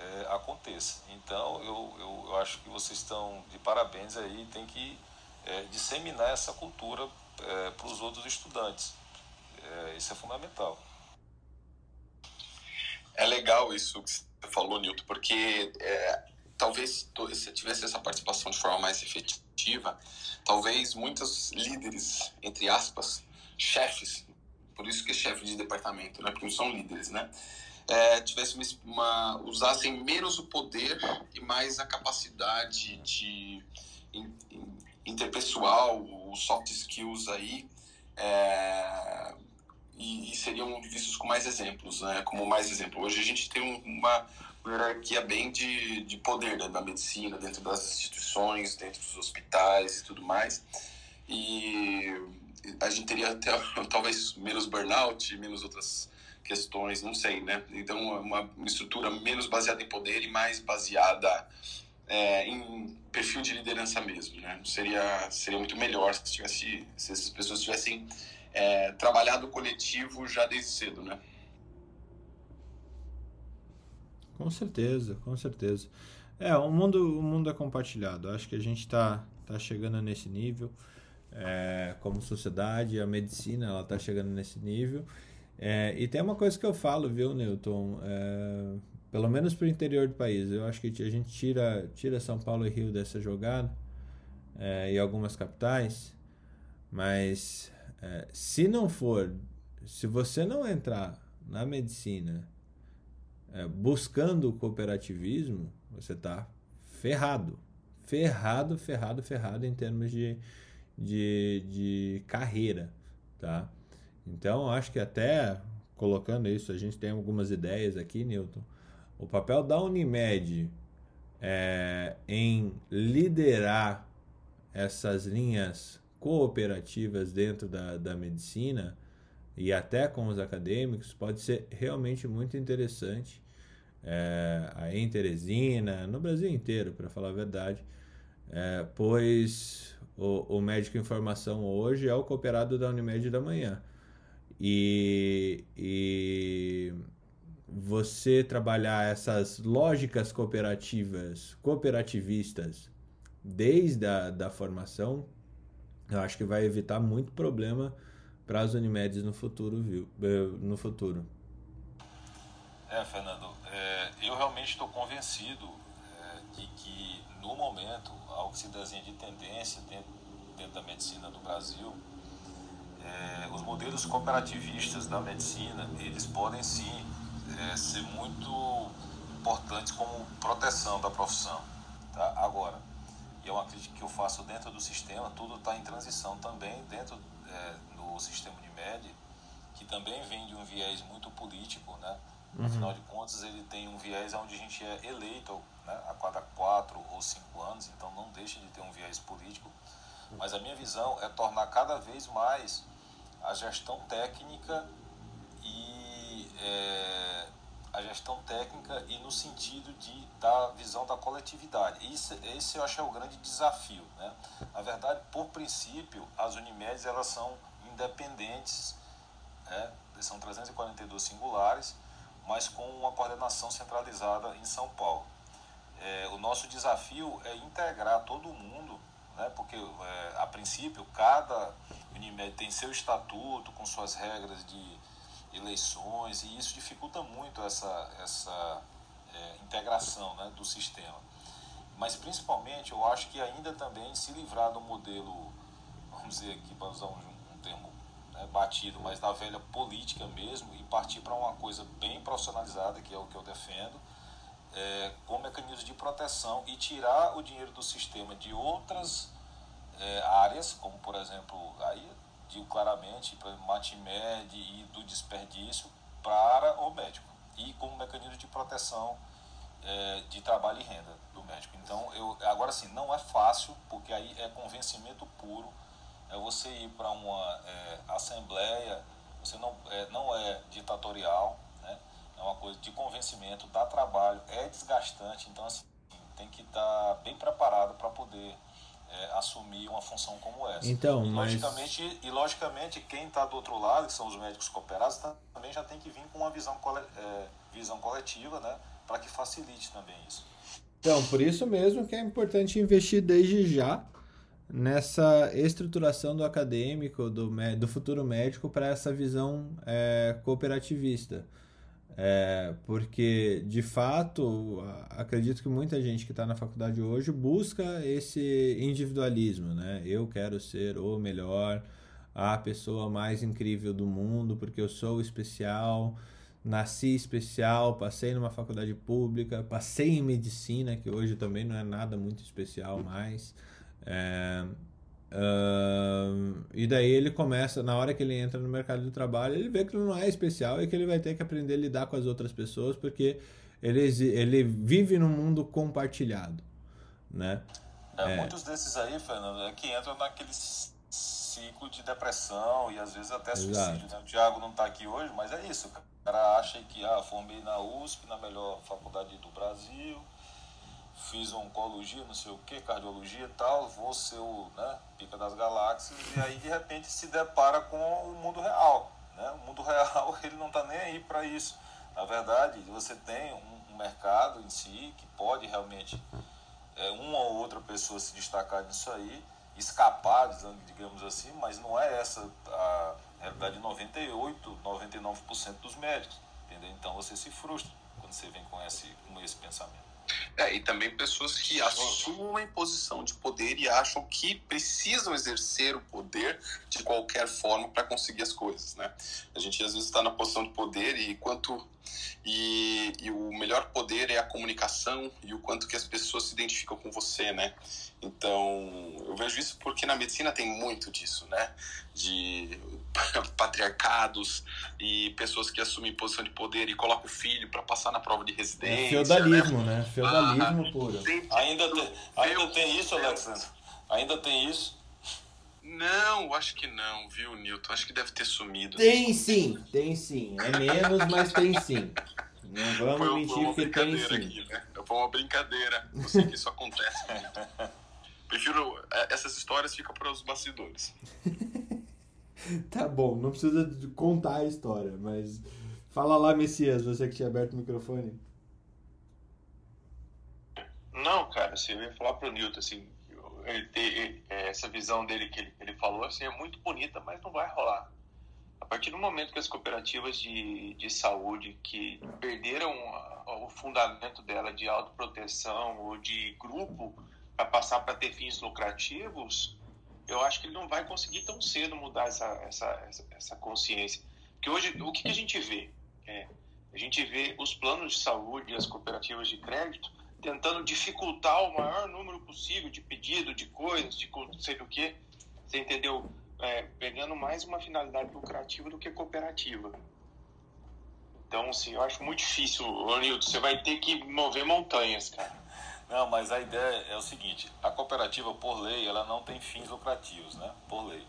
é, aconteça. Então, eu, eu, eu, acho que vocês estão de parabéns aí, tem que é, disseminar essa cultura é, para os outros estudantes. É, isso é fundamental. É legal isso que você falou, Nilton, porque é, talvez se tivesse essa participação de forma mais efetiva, talvez muitos líderes, entre aspas, chefes por isso que é chefe de departamento, né? Porque não são líderes, né? É, tivesse uma, usassem menos o poder e mais a capacidade de in, in, interpessoal, os soft skills aí, é, e, e, seriam vistos com mais exemplos, né? Como mais exemplo. Hoje a gente tem uma hierarquia bem de, de poder né? da medicina, dentro das instituições, dentro dos hospitais e tudo mais. E a gente teria até talvez menos burnout, menos outras questões, não sei, né? Então, uma, estrutura menos baseada em poder e mais baseada é, em perfil de liderança mesmo, né? Seria, seria muito melhor se, tivesse, se essas pessoas tivessem é, trabalhado coletivo já desde cedo, né? Com certeza, com certeza. É, o mundo, o mundo é compartilhado. Acho que a gente está tá chegando nesse nível é, como sociedade, a medicina ela está chegando nesse nível. É, e tem uma coisa que eu falo, viu, Newton? É, pelo menos para o interior do país, eu acho que a gente tira, tira São Paulo e Rio dessa jogada é, e algumas capitais, mas é, se não for, se você não entrar na medicina é, buscando o cooperativismo, você está ferrado. Ferrado, ferrado, ferrado em termos de, de, de carreira, tá? Então, acho que até colocando isso, a gente tem algumas ideias aqui, Newton. O papel da Unimed é, em liderar essas linhas cooperativas dentro da, da medicina e até com os acadêmicos pode ser realmente muito interessante. É, em Teresina, no Brasil inteiro, para falar a verdade, é, pois o, o médico em formação hoje é o cooperado da Unimed da manhã. E, e você trabalhar essas lógicas cooperativas, cooperativistas, desde a da formação, eu acho que vai evitar muito problema para as Unimedes no futuro, viu? Eh, no futuro. É, Fernando, eu realmente estou convencido é, de que no momento, ao que se desenha de tendência dentro, dentro da medicina do Brasil, é, os modelos cooperativistas da medicina, eles podem sim é, ser muito importantes como proteção da profissão. Tá? Agora, e é uma crítica que eu faço dentro do sistema, tudo está em transição também dentro do sistema Unimed, que também vem de um viés muito político, né? Uhum. Afinal de contas, ele tem um viés onde a gente é eleito né, a cada quatro ou cinco anos, então não deixa de ter um viés político. Mas a minha visão é tornar cada vez mais a gestão técnica e é, a gestão técnica e no sentido de da visão da coletividade. Isso, esse eu acho que é o grande desafio. Né? Na verdade, por princípio, as Unimedes elas são independentes, né? são 342 singulares, mas com uma coordenação centralizada em São Paulo. É, o nosso desafio é integrar todo mundo, né? porque é, a princípio cada Unimed tem seu estatuto com suas regras de eleições e isso dificulta muito essa, essa é, integração né, do sistema. Mas principalmente eu acho que ainda também se livrar do modelo, vamos dizer aqui para usar um, um termo né, batido, mas da velha política mesmo e partir para uma coisa bem profissionalizada, que é o que eu defendo, é, com mecanismos de proteção e tirar o dinheiro do sistema de outras é, áreas, como por exemplo, aí digo claramente, para Matimed e do desperdício para o médico e como mecanismo de proteção é, de trabalho e renda do médico. Então, eu, agora sim, não é fácil, porque aí é convencimento puro, é você ir para uma é, assembleia, você não é, não é ditatorial, né? é uma coisa de convencimento, dá trabalho, é desgastante, então assim, tem que estar tá bem preparado para poder é, assumir uma função como essa. Então, e, mas... logicamente, e logicamente quem está do outro lado, que são os médicos cooperados, também já tem que vir com uma visão, é, visão coletiva, né, para que facilite também isso. Então, por isso mesmo que é importante investir desde já nessa estruturação do acadêmico, do, do futuro médico, para essa visão é, cooperativista. É, porque, de fato, acredito que muita gente que está na faculdade hoje busca esse individualismo, né? Eu quero ser o melhor, a pessoa mais incrível do mundo, porque eu sou especial, nasci especial, passei numa faculdade pública, passei em medicina, que hoje também não é nada muito especial mais. É, Uh, e daí ele começa, na hora que ele entra no mercado de trabalho, ele vê que não é especial e que ele vai ter que aprender a lidar com as outras pessoas, porque ele, ele vive num mundo compartilhado, né? É, é. Muitos desses aí, Fernando, é que entram naquele ciclo de depressão e às vezes até suicídio, né? O Thiago não está aqui hoje, mas é isso. O cara acha que, ah, formei na USP, na melhor faculdade do Brasil, fiz oncologia, não sei o que, cardiologia e tal, vou ser o né, pica das galáxias, e aí de repente se depara com o mundo real. Né? O mundo real ele não está nem aí para isso. Na verdade, você tem um, um, mercado em si que pode realmente é, uma ou outra pessoa se destacar nisso aí, escapar, digamos assim, mas não é essa a realidade de 98, 99% dos médicos. Entendeu? Então você se frustra quando você vem com esse, com esse pensamento. É, e também pessoas que assumem posição de poder e acham que precisam exercer o poder de qualquer forma para conseguir as coisas, né? A gente às vezes está na posição de poder e quanto e, e, o melhor poder é a comunicação e o quanto que as pessoas se identificam com você, né? Então, eu vejo isso porque na medicina tem muito disso, né? De patriarcados e pessoas que assumem posição de poder e colocam o filho para passar na prova de é residência. É feudalismo, né? né? Feudalismo ah, puro. Ainda tem, ainda tem isso, Alexandre? Ainda tem isso? Não, acho que não, viu, Newton? Acho que deve ter sumido. Tem sim, tem sim. É menos, mas tem sim. Não vamos foi, mentir que tem sim. Aqui, né? Foi uma brincadeira. Eu sei que isso acontece. Prefiro. É, essas histórias ficam para os bastidores. tá bom, não precisa contar a história, mas. Fala lá, Messias, você que tinha aberto o microfone. Não, cara, assim, eu ia falar pro Newton, assim, ele ter é, essa visão dele que ele, ele falou, assim, é muito bonita, mas não vai rolar. A partir do momento que as cooperativas de, de saúde que perderam o fundamento dela de autoproteção ou de grupo para passar para ter fins lucrativos, eu acho que ele não vai conseguir tão cedo mudar essa, essa, essa, consciência. Porque hoje, o que, que a gente vê? É, a gente vê os planos de saúde as cooperativas de crédito tentando dificultar o maior número possível de pedido, de coisas, de sei o que. Você entendeu? É, pegando mais uma finalidade lucrativa do que cooperativa. Então, assim, eu acho muito difícil, Nilton. Você vai ter que mover montanhas, cara. Não, mas a ideia é o seguinte: a cooperativa, por lei, ela não tem fins lucrativos, né? Por lei.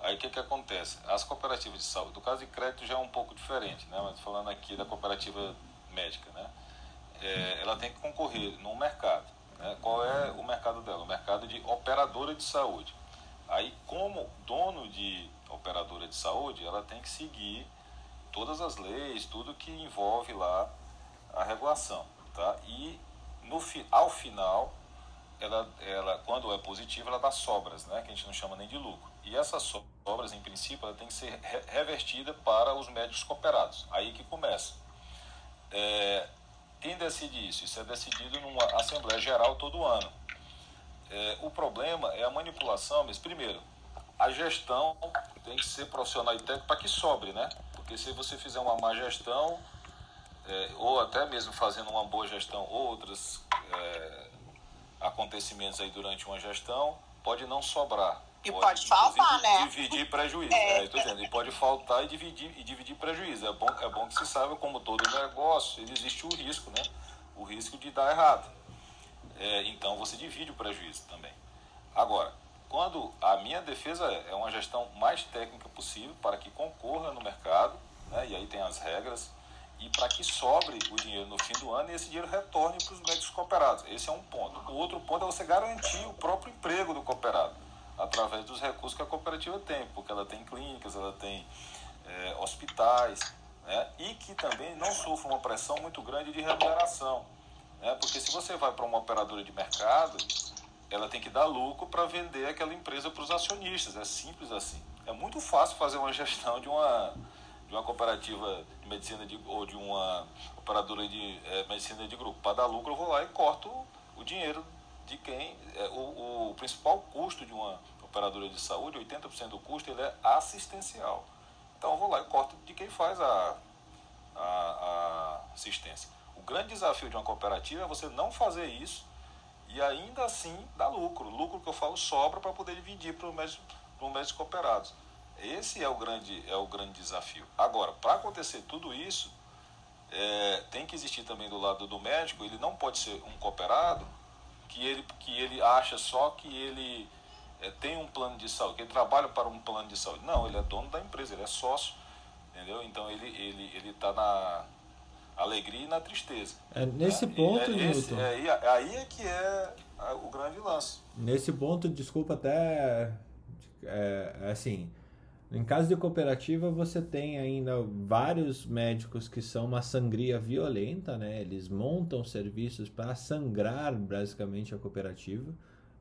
Aí o que, que acontece? As cooperativas de saúde, do caso de crédito já é um pouco diferente, né? Mas falando aqui da cooperativa médica, né? É, ela tem que concorrer no mercado. Né? Qual é o mercado dela? O mercado de operadora de saúde. Aí, como dono de operadora de saúde, ela tem que seguir todas as leis, tudo que envolve lá a regulação, tá? E no, ao final, ela, ela, quando é positiva, ela dá sobras, né? que a gente não chama nem de lucro. E essas sobras, em princípio, ela tem que ser revertida para os médicos cooperados. Aí que começa. É, quem decide isso? Isso é decidido numa Assembleia Geral todo ano. É, o problema é a manipulação, mas primeiro, a gestão tem que ser profissional e técnica para que sobre, né? Porque se você fizer uma má gestão, é, ou até mesmo fazendo uma boa gestão, outros é, acontecimentos aí durante uma gestão, pode não sobrar. E pode, pode faltar, né? Dividir prejuízo. É. É, dizendo, e pode faltar e dividir, e dividir prejuízo. É bom, é bom que se saiba, como todo negócio, existe o risco, né? O risco de dar errado. É, então você divide o prejuízo também. Agora, quando a minha defesa é, é uma gestão mais técnica possível para que concorra no mercado, né? e aí tem as regras, e para que sobre o dinheiro no fim do ano e esse dinheiro retorne para os médicos cooperados. Esse é um ponto. O outro ponto é você garantir o próprio emprego do cooperado, através dos recursos que a cooperativa tem, porque ela tem clínicas, ela tem é, hospitais, né? e que também não sofra uma pressão muito grande de remuneração. Né? Porque se você vai para uma operadora de mercado, ela tem que dar lucro para vender aquela empresa para os acionistas. É simples assim. É muito fácil fazer uma gestão de uma de uma cooperativa de medicina de, ou de uma operadora de é, medicina de grupo. Para dar lucro, eu vou lá e corto o dinheiro de quem. É, o, o principal custo de uma operadora de saúde, 80% do custo, ele é assistencial. Então eu vou lá e corto de quem faz a, a, a assistência. O grande desafio de uma cooperativa é você não fazer isso e ainda assim dar lucro. Lucro que eu falo sobra para poder dividir para os médicos cooperados. Esse é o grande, é o grande desafio. Agora, para acontecer tudo isso, é, tem que existir também do lado do médico, ele não pode ser um cooperado que ele, que ele acha só que ele é, tem um plano de saúde, que ele trabalha para um plano de saúde. Não, ele é dono da empresa, ele é sócio, entendeu? Então ele está ele, ele tá na alegria e na tristeza. É nesse né? ponto, é, Newton. É, aí é que é o grande lance. Nesse ponto, desculpa até. É, assim em caso de cooperativa, você tem ainda vários médicos que são uma sangria violenta, né? Eles montam serviços para sangrar basicamente a cooperativa.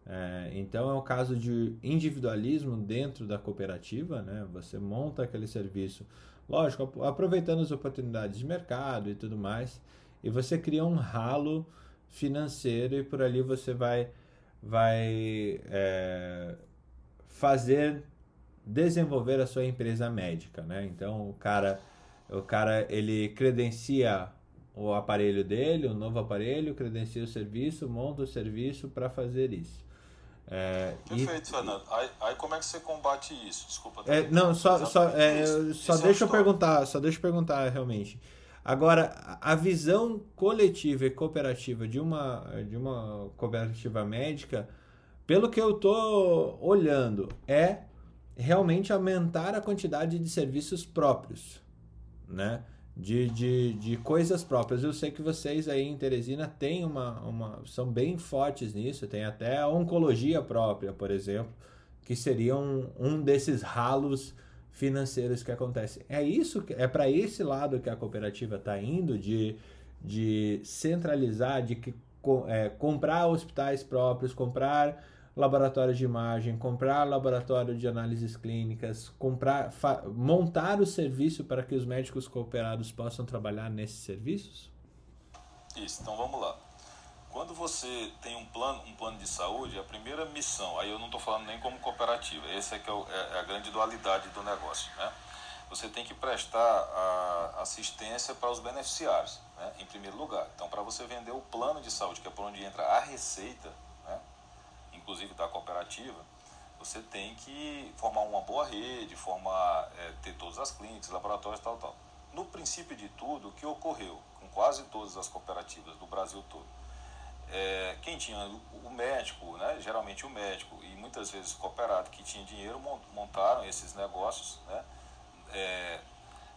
É, então é um caso de individualismo dentro da cooperativa, né? Você monta aquele serviço, lógico, aproveitando as oportunidades de mercado e tudo mais, e você cria um ralo financeiro e por ali você vai, vai é, fazer desenvolver a sua empresa médica, né? Então o cara, o cara ele credencia o aparelho dele, o novo aparelho, credencia o serviço, monta o serviço para fazer isso. É, Perfeito, e, Fernando. Aí, aí, como é que você combate isso? Desculpa. É, não, só, só, é, só deixa é eu perguntar, só deixa eu perguntar realmente. Agora, a visão coletiva e cooperativa de uma, de uma cooperativa médica, pelo que eu estou olhando, é realmente aumentar a quantidade de serviços próprios, né? de, de, de coisas próprias. Eu sei que vocês aí em Teresina têm uma, uma. são bem fortes nisso, tem até a oncologia própria, por exemplo, que seria um, um desses ralos financeiros que acontecem. É isso, é para esse lado que a cooperativa está indo, de, de centralizar, de que, é, comprar hospitais próprios, comprar laboratório de imagem, comprar laboratório de análises clínicas, comprar, montar o serviço para que os médicos cooperados possam trabalhar nesses serviços? Isso, então vamos lá. Quando você tem um plano, um plano de saúde, a primeira missão, aí eu não estou falando nem como cooperativa, essa é, que é, é, é, a grande dualidade do negócio, né? Você tem que prestar assistência para os beneficiários, né? em primeiro lugar. Então, para você vender o plano de saúde, que é por onde entra a receita, inclusive da cooperativa, você tem que formar uma boa rede, formar, é, ter todas as clínicas, laboratórios, tal, tal. No princípio de tudo, o que ocorreu com quase todas as cooperativas do Brasil todo, é, quem tinha o médico, né, geralmente o médico e muitas vezes o cooperado que tinha dinheiro montaram esses negócios, né, é,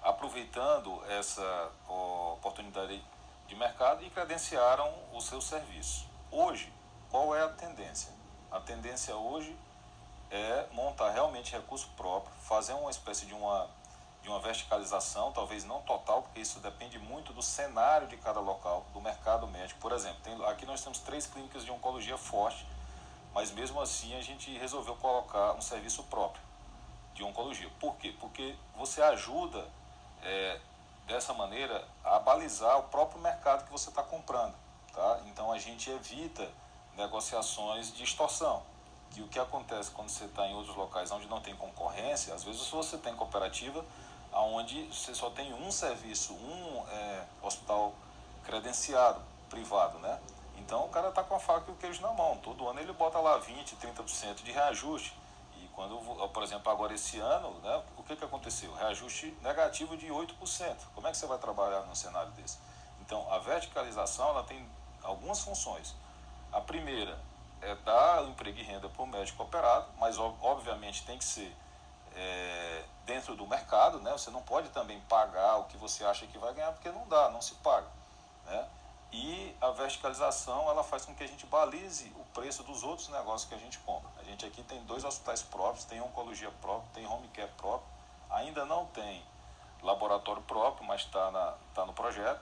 aproveitando essa oportunidade de mercado e credenciaram o seu serviço. Hoje, qual é a tendência? A tendência hoje é montar realmente recurso próprio, fazer uma espécie de uma, de uma verticalização, talvez não total, porque isso depende muito do cenário de cada local, do mercado médico. Por exemplo, tem, aqui nós temos três clínicas de oncologia forte, mas mesmo assim a gente resolveu colocar um serviço próprio de oncologia. Por quê? Porque você ajuda é, dessa maneira a balizar o próprio mercado que você está comprando. Tá? Então a gente evita negociações de extorsão. Que o que acontece quando você está em outros locais onde não tem concorrência, às vezes você tem cooperativa onde você só tem um serviço, um é, hospital credenciado, privado, né? Então o cara está com a faca e o queijo na mão. Todo ano ele bota lá 20, 30% de reajuste. E quando, por exemplo, agora esse ano, né, o que, que aconteceu? Reajuste negativo de 8%. Como é que você vai trabalhar num cenário desse? Então a verticalização ela tem algumas funções. A primeira é dar emprego e renda para o médico operado, mas obviamente tem que ser é, dentro do mercado, né? Você não pode também pagar o que você acha que vai ganhar, porque não dá, não se paga, né? E a verticalização, ela faz com que a gente balize o preço dos outros negócios que a gente compra. A gente aqui tem dois hospitais próprios, tem oncologia própria, tem home care próprio, ainda não tem laboratório próprio, mas está tá no projeto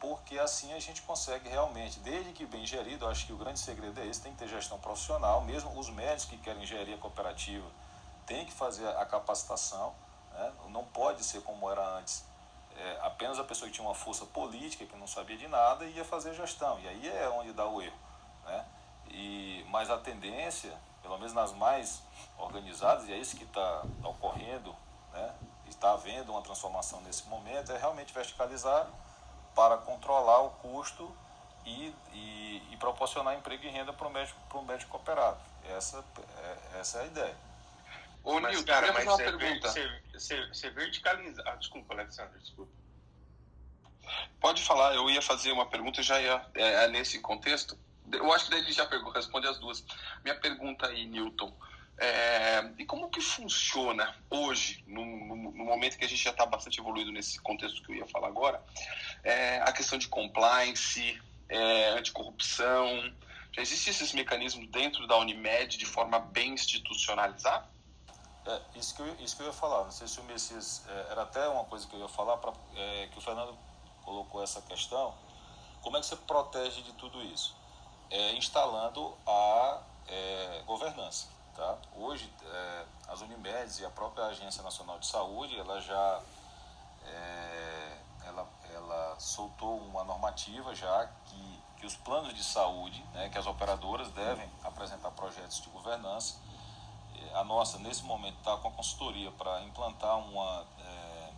porque assim a gente consegue realmente, desde que bem gerido, acho que o grande segredo é esse, tem que ter gestão profissional, mesmo os médicos que querem engenharia cooperativa tem que fazer a capacitação, né? não pode ser como era antes, é, apenas a pessoa que tinha uma força política, que não sabia de nada, ia fazer gestão, e aí é onde dá o erro. Né? E, mas a tendência, pelo menos nas mais organizadas, e é isso que está tá ocorrendo, né? está havendo uma transformação nesse momento, é realmente verticalizar para controlar o custo e, e, e proporcionar emprego e renda para o médico, pro médico cooperado. Essa, é, essa é a ideia. Ô, mas, Nilton, cara, mas uma você, pergunta. Você, você, você verticaliza. Ah, desculpa, Alexandre, desculpa. Pode falar, eu ia fazer uma pergunta, já ia é, é nesse contexto. Eu acho que ele já responde as duas. Minha pergunta aí, Newton. É, e como que funciona hoje, no, no, no momento que a gente já está bastante evoluído nesse contexto que eu ia falar agora, é, a questão de compliance, é, anticorrupção? Já existem esses mecanismos dentro da Unimed de forma bem institucionalizada? É, isso, que eu, isso que eu ia falar. Não sei se o Messias. É, era até uma coisa que eu ia falar, pra, é, que o Fernando colocou essa questão. Como é que você protege de tudo isso? É, instalando a governança. Tá? Hoje, é, as Unimedes e a própria Agência Nacional de Saúde, ela já é, ela, ela soltou uma normativa já que, que os planos de saúde, né, que as operadoras devem apresentar projetos de governança. A nossa, nesse momento, está com a consultoria para implantar uma é,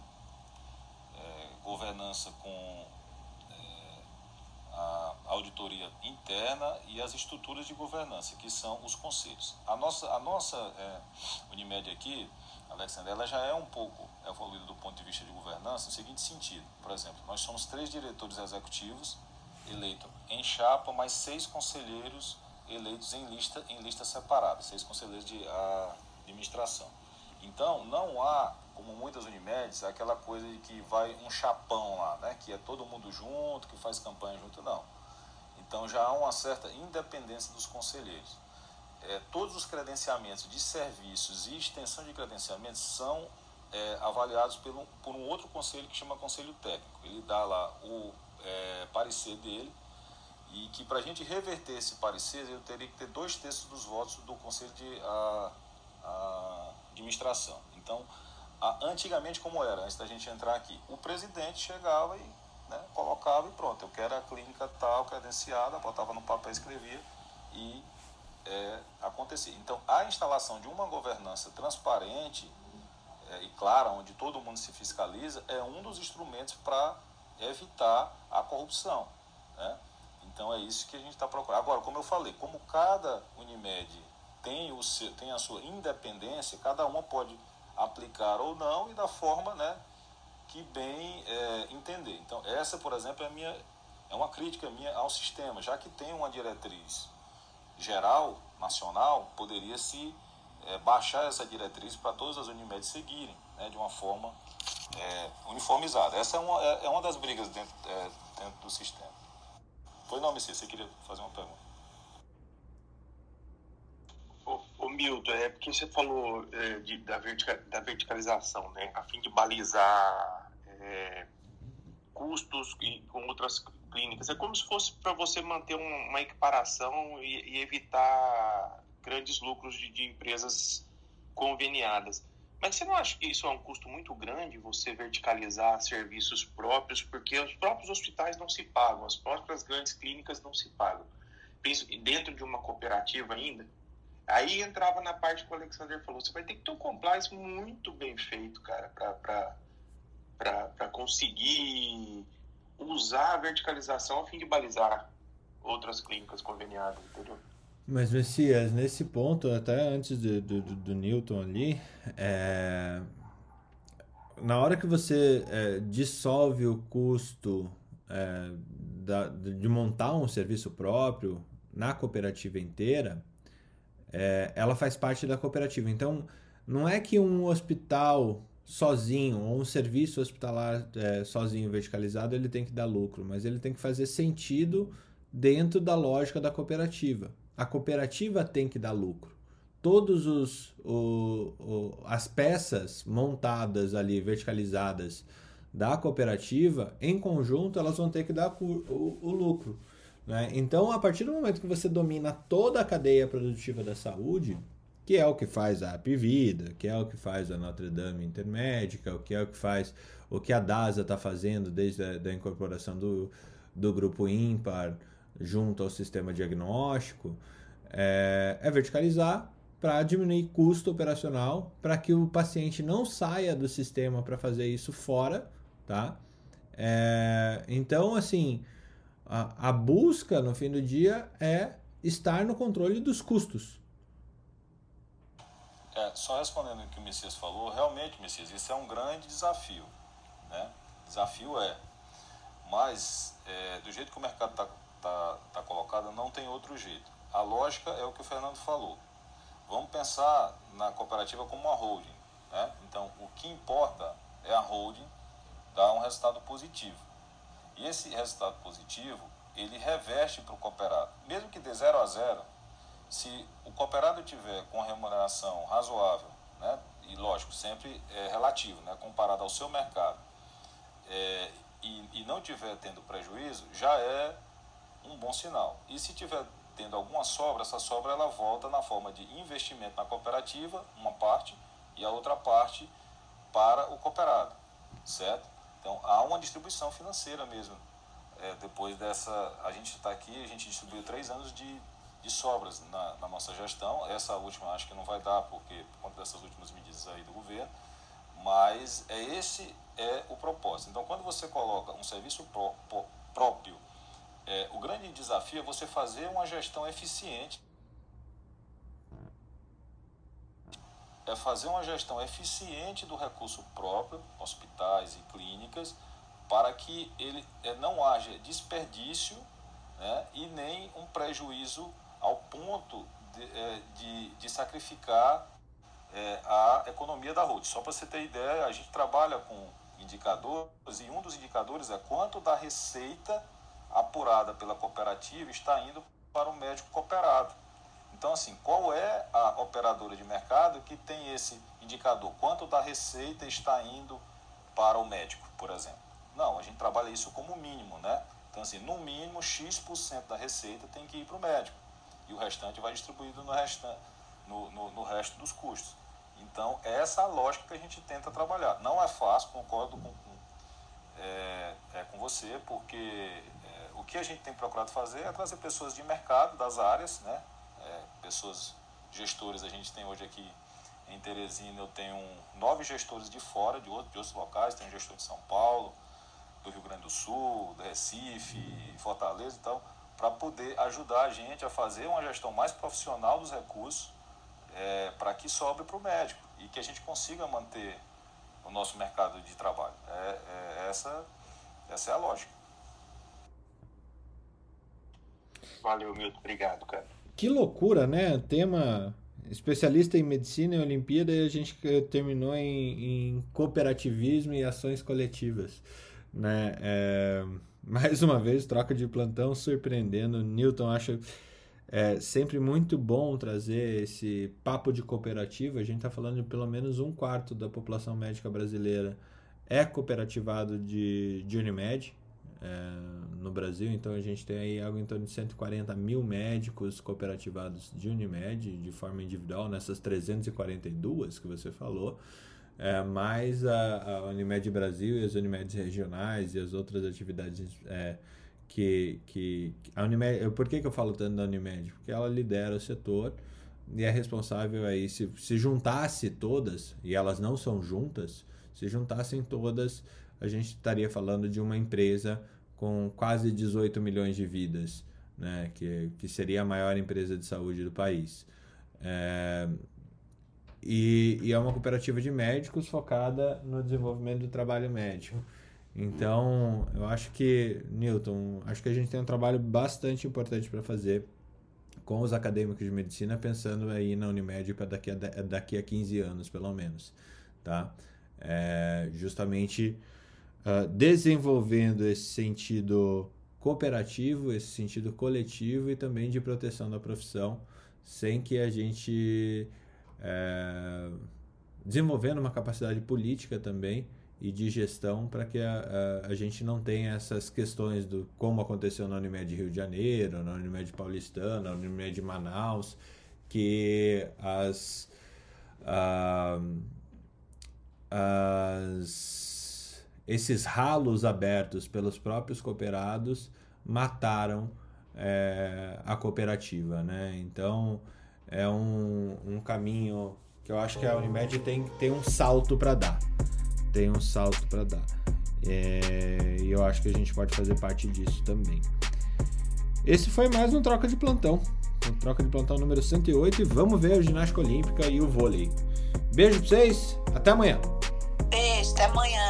é governança com a auditoria interna e as estruturas de governança, que são os conselhos. A nossa, a nossa é, Unimed aqui, Alexandre, ela já é um pouco evoluída do ponto de vista de governança no seguinte sentido. Por exemplo, nós somos três diretores executivos eleitos em chapa, mais seis conselheiros eleitos em lista, em lista separada, seis conselheiros de administração. Então, não há como muitas Unimedes, aquela coisa de que vai um chapão lá, né? Que é todo mundo junto, que faz campanha junto, não. Então já há uma certa independência dos conselheiros. É, todos os credenciamentos de serviços e extensão de credenciamentos são é, avaliados pelo, por um outro conselho que chama Conselho Técnico. Ele dá lá o é, parecer dele e que para a gente reverter esse parecer eu teria que ter dois terços dos votos do Conselho de a, a Administração. Então, a, antigamente como era, antes da gente entrar aqui, o presidente chegava e né, colocava e pronto, eu quero a clínica tal, credenciada, botava no papel, escrevia e é, acontecia. Então, a instalação de uma governança transparente é, e clara, onde todo mundo se fiscaliza, é um dos instrumentos para evitar a corrupção. Né? Então, é isso que a gente está procurando. Agora, como eu falei, como cada Unimed tem, o seu, tem a sua independência, cada uma pode aplicar ou não e da forma né, que bem é, entender. Então, essa, por exemplo, é, minha, é uma crítica minha ao sistema, já que tem uma diretriz geral, nacional, poderia se é, baixar essa diretriz para todas as Unimed seguirem, né, de uma forma é, uniformizada. Essa é uma, é, é uma das brigas dentro, é, dentro do sistema. Foi não, Messias, você queria fazer uma pergunta? Ô, Milton, é porque você falou é, de, da, vertica, da verticalização, né? A fim de balizar é, custos e, com outras clínicas. É como se fosse para você manter um, uma equiparação e, e, evitar grandes lucros de, de, empresas conveniadas. Mas você não acha que isso é um custo muito grande, você verticalizar serviços próprios, porque os próprios hospitais não se pagam, as próprias grandes clínicas não se pagam. Penso dentro de uma cooperativa ainda, Aí entrava na parte que o Alexander falou: você vai ter que ter um compliance muito bem feito, cara, para conseguir usar a verticalização a fim de balizar outras clínicas conveniadas, entendeu? Mas, Messias, nesse ponto, até antes do, do, do Newton ali, é... na hora que você é, dissolve o custo é, da, de montar um serviço próprio na cooperativa inteira, é, ela faz parte da cooperativa. Então, não é que um hospital sozinho ou um serviço hospitalar é, sozinho verticalizado ele tem que dar lucro, mas ele tem que fazer sentido dentro da lógica da cooperativa. A cooperativa tem que dar lucro. Todos os o, o, as peças montadas ali verticalizadas da cooperativa em conjunto elas vão ter que dar o, o lucro. Né? Então, a partir do momento que você domina toda a cadeia produtiva da saúde, que é o que faz a Apivida, que é o que faz a Notre Dame Intermédica, o que é o que faz o que a DASA está fazendo desde a da incorporação do, do grupo ímpar junto ao sistema diagnóstico, é, é verticalizar para diminuir custo operacional, para que o paciente não saia do sistema para fazer isso fora, tá? É, então, assim, a, a busca, no fim do dia, é estar no controle dos custos. É, só respondendo o que o Messias falou, realmente, Messias, isso é um grande desafio. Né? Desafio é. Mas, é, do jeito que o mercado está tá, tá colocado, não tem outro jeito. A lógica é o que o Fernando falou. Vamos pensar na cooperativa como uma holding. Né? Então, o que importa é a holding dar um resultado positivo. E esse resultado positivo, ele reveste para o cooperado. Mesmo que dê 0 a 0, se o cooperado tiver com remuneração razoável, né, e lógico, sempre é relativo, né, comparado ao seu mercado, é, e, e não tiver tendo prejuízo, já é um bom sinal. E se tiver tendo alguma sobra, essa sobra ela volta na forma de investimento na cooperativa, uma parte, e a outra parte para o cooperado, certo? Então há uma distribuição financeira mesmo. É, depois dessa, a gente está aqui, a gente distribuiu três anos de, de sobras na, na, nossa gestão. Essa última acho que não vai dar porque por conta dessas últimas medidas aí do governo. Mas é esse é o propósito. Então quando você coloca um serviço pró, pró, próprio, é, o grande desafio é você fazer uma gestão eficiente é fazer uma gestão eficiente do recurso próprio, hospitais e clínicas, para que ele é, não haja desperdício né, e nem um prejuízo ao ponto de, é, de, de sacrificar é, a economia da route. Só para você ter ideia, a gente trabalha com indicadores e um dos indicadores é quanto da receita apurada pela cooperativa está indo para o médico cooperado. Então, assim, qual é a operadora de mercado que tem esse indicador? Quanto da receita está indo para o médico, por exemplo? Não, a gente trabalha isso como mínimo, né? Então, assim, no mínimo, X% da receita tem que ir para o médico. E o restante vai distribuído no, restante, no, no, no resto dos custos. Então, essa é a lógica que a gente tenta trabalhar. Não é fácil, concordo com, com, é, é, com você, porque é, o que a gente tem procurado fazer é trazer pessoas de mercado, das áreas, né? É, pessoas, gestores, a gente tem hoje aqui em Teresina, eu tenho nove gestores de fora, de, outro, de outros locais, tem um gestor de São Paulo, do Rio Grande do Sul, do Recife, Fortaleza e tal, para poder ajudar a gente a fazer uma gestão mais profissional dos recursos, é, para que sobre para o médico e que a gente consiga manter o nosso mercado de trabalho. É, é, essa, essa é a lógica. Valeu, Milton. Obrigado, cara. Que loucura, né? Tema especialista em medicina e Olimpíada e a gente terminou em, em cooperativismo e ações coletivas, né? É, mais uma vez, troca de plantão surpreendendo. Newton, acho é sempre muito bom trazer esse papo de cooperativa. A gente está falando de pelo menos um quarto da população médica brasileira é cooperativado de, de Unimed é, no Brasil. Então a gente tem aí algo em torno de 140 mil médicos cooperativados de Unimed de forma individual nessas 342 que você falou. É, mais a, a Unimed Brasil e as Unimedes regionais e as outras atividades é, que, que a Unimed, por que, que eu falo tanto da Unimed? Porque ela lidera o setor e é responsável aí, se, se juntasse todas, e elas não são juntas, se juntassem todas, a gente estaria falando de uma empresa com quase 18 milhões de vidas, né? que, que seria a maior empresa de saúde do país. É, e, e é uma cooperativa de médicos focada no desenvolvimento do trabalho médico. Então, eu acho que, Newton, acho que a gente tem um trabalho bastante importante para fazer com os acadêmicos de medicina, pensando aí na Unimed para daqui a, daqui a 15 anos, pelo menos. Tá? É, justamente uh, desenvolvendo esse sentido cooperativo, esse sentido coletivo e também de proteção da profissão, sem que a gente. É, desenvolvendo uma capacidade política também e de gestão para que a, a, a, gente não tenha essas questões do como aconteceu na Unimed Rio de Janeiro, na Unimed Paulistana, na Unimed Manaus, que as, as esses ralos abertos pelos próprios cooperados mataram é, a cooperativa, né? Então é um, um caminho que eu acho que a Unimed tem, tem um salto para dar tem um salto para dar. É, e eu acho que a gente pode fazer parte disso também. Esse foi mais um Troca de Plantão. Um Troca de Plantão número 108 e vamos ver a ginástica olímpica e o vôlei. Beijo pra vocês, até amanhã. Beijo, até amanhã.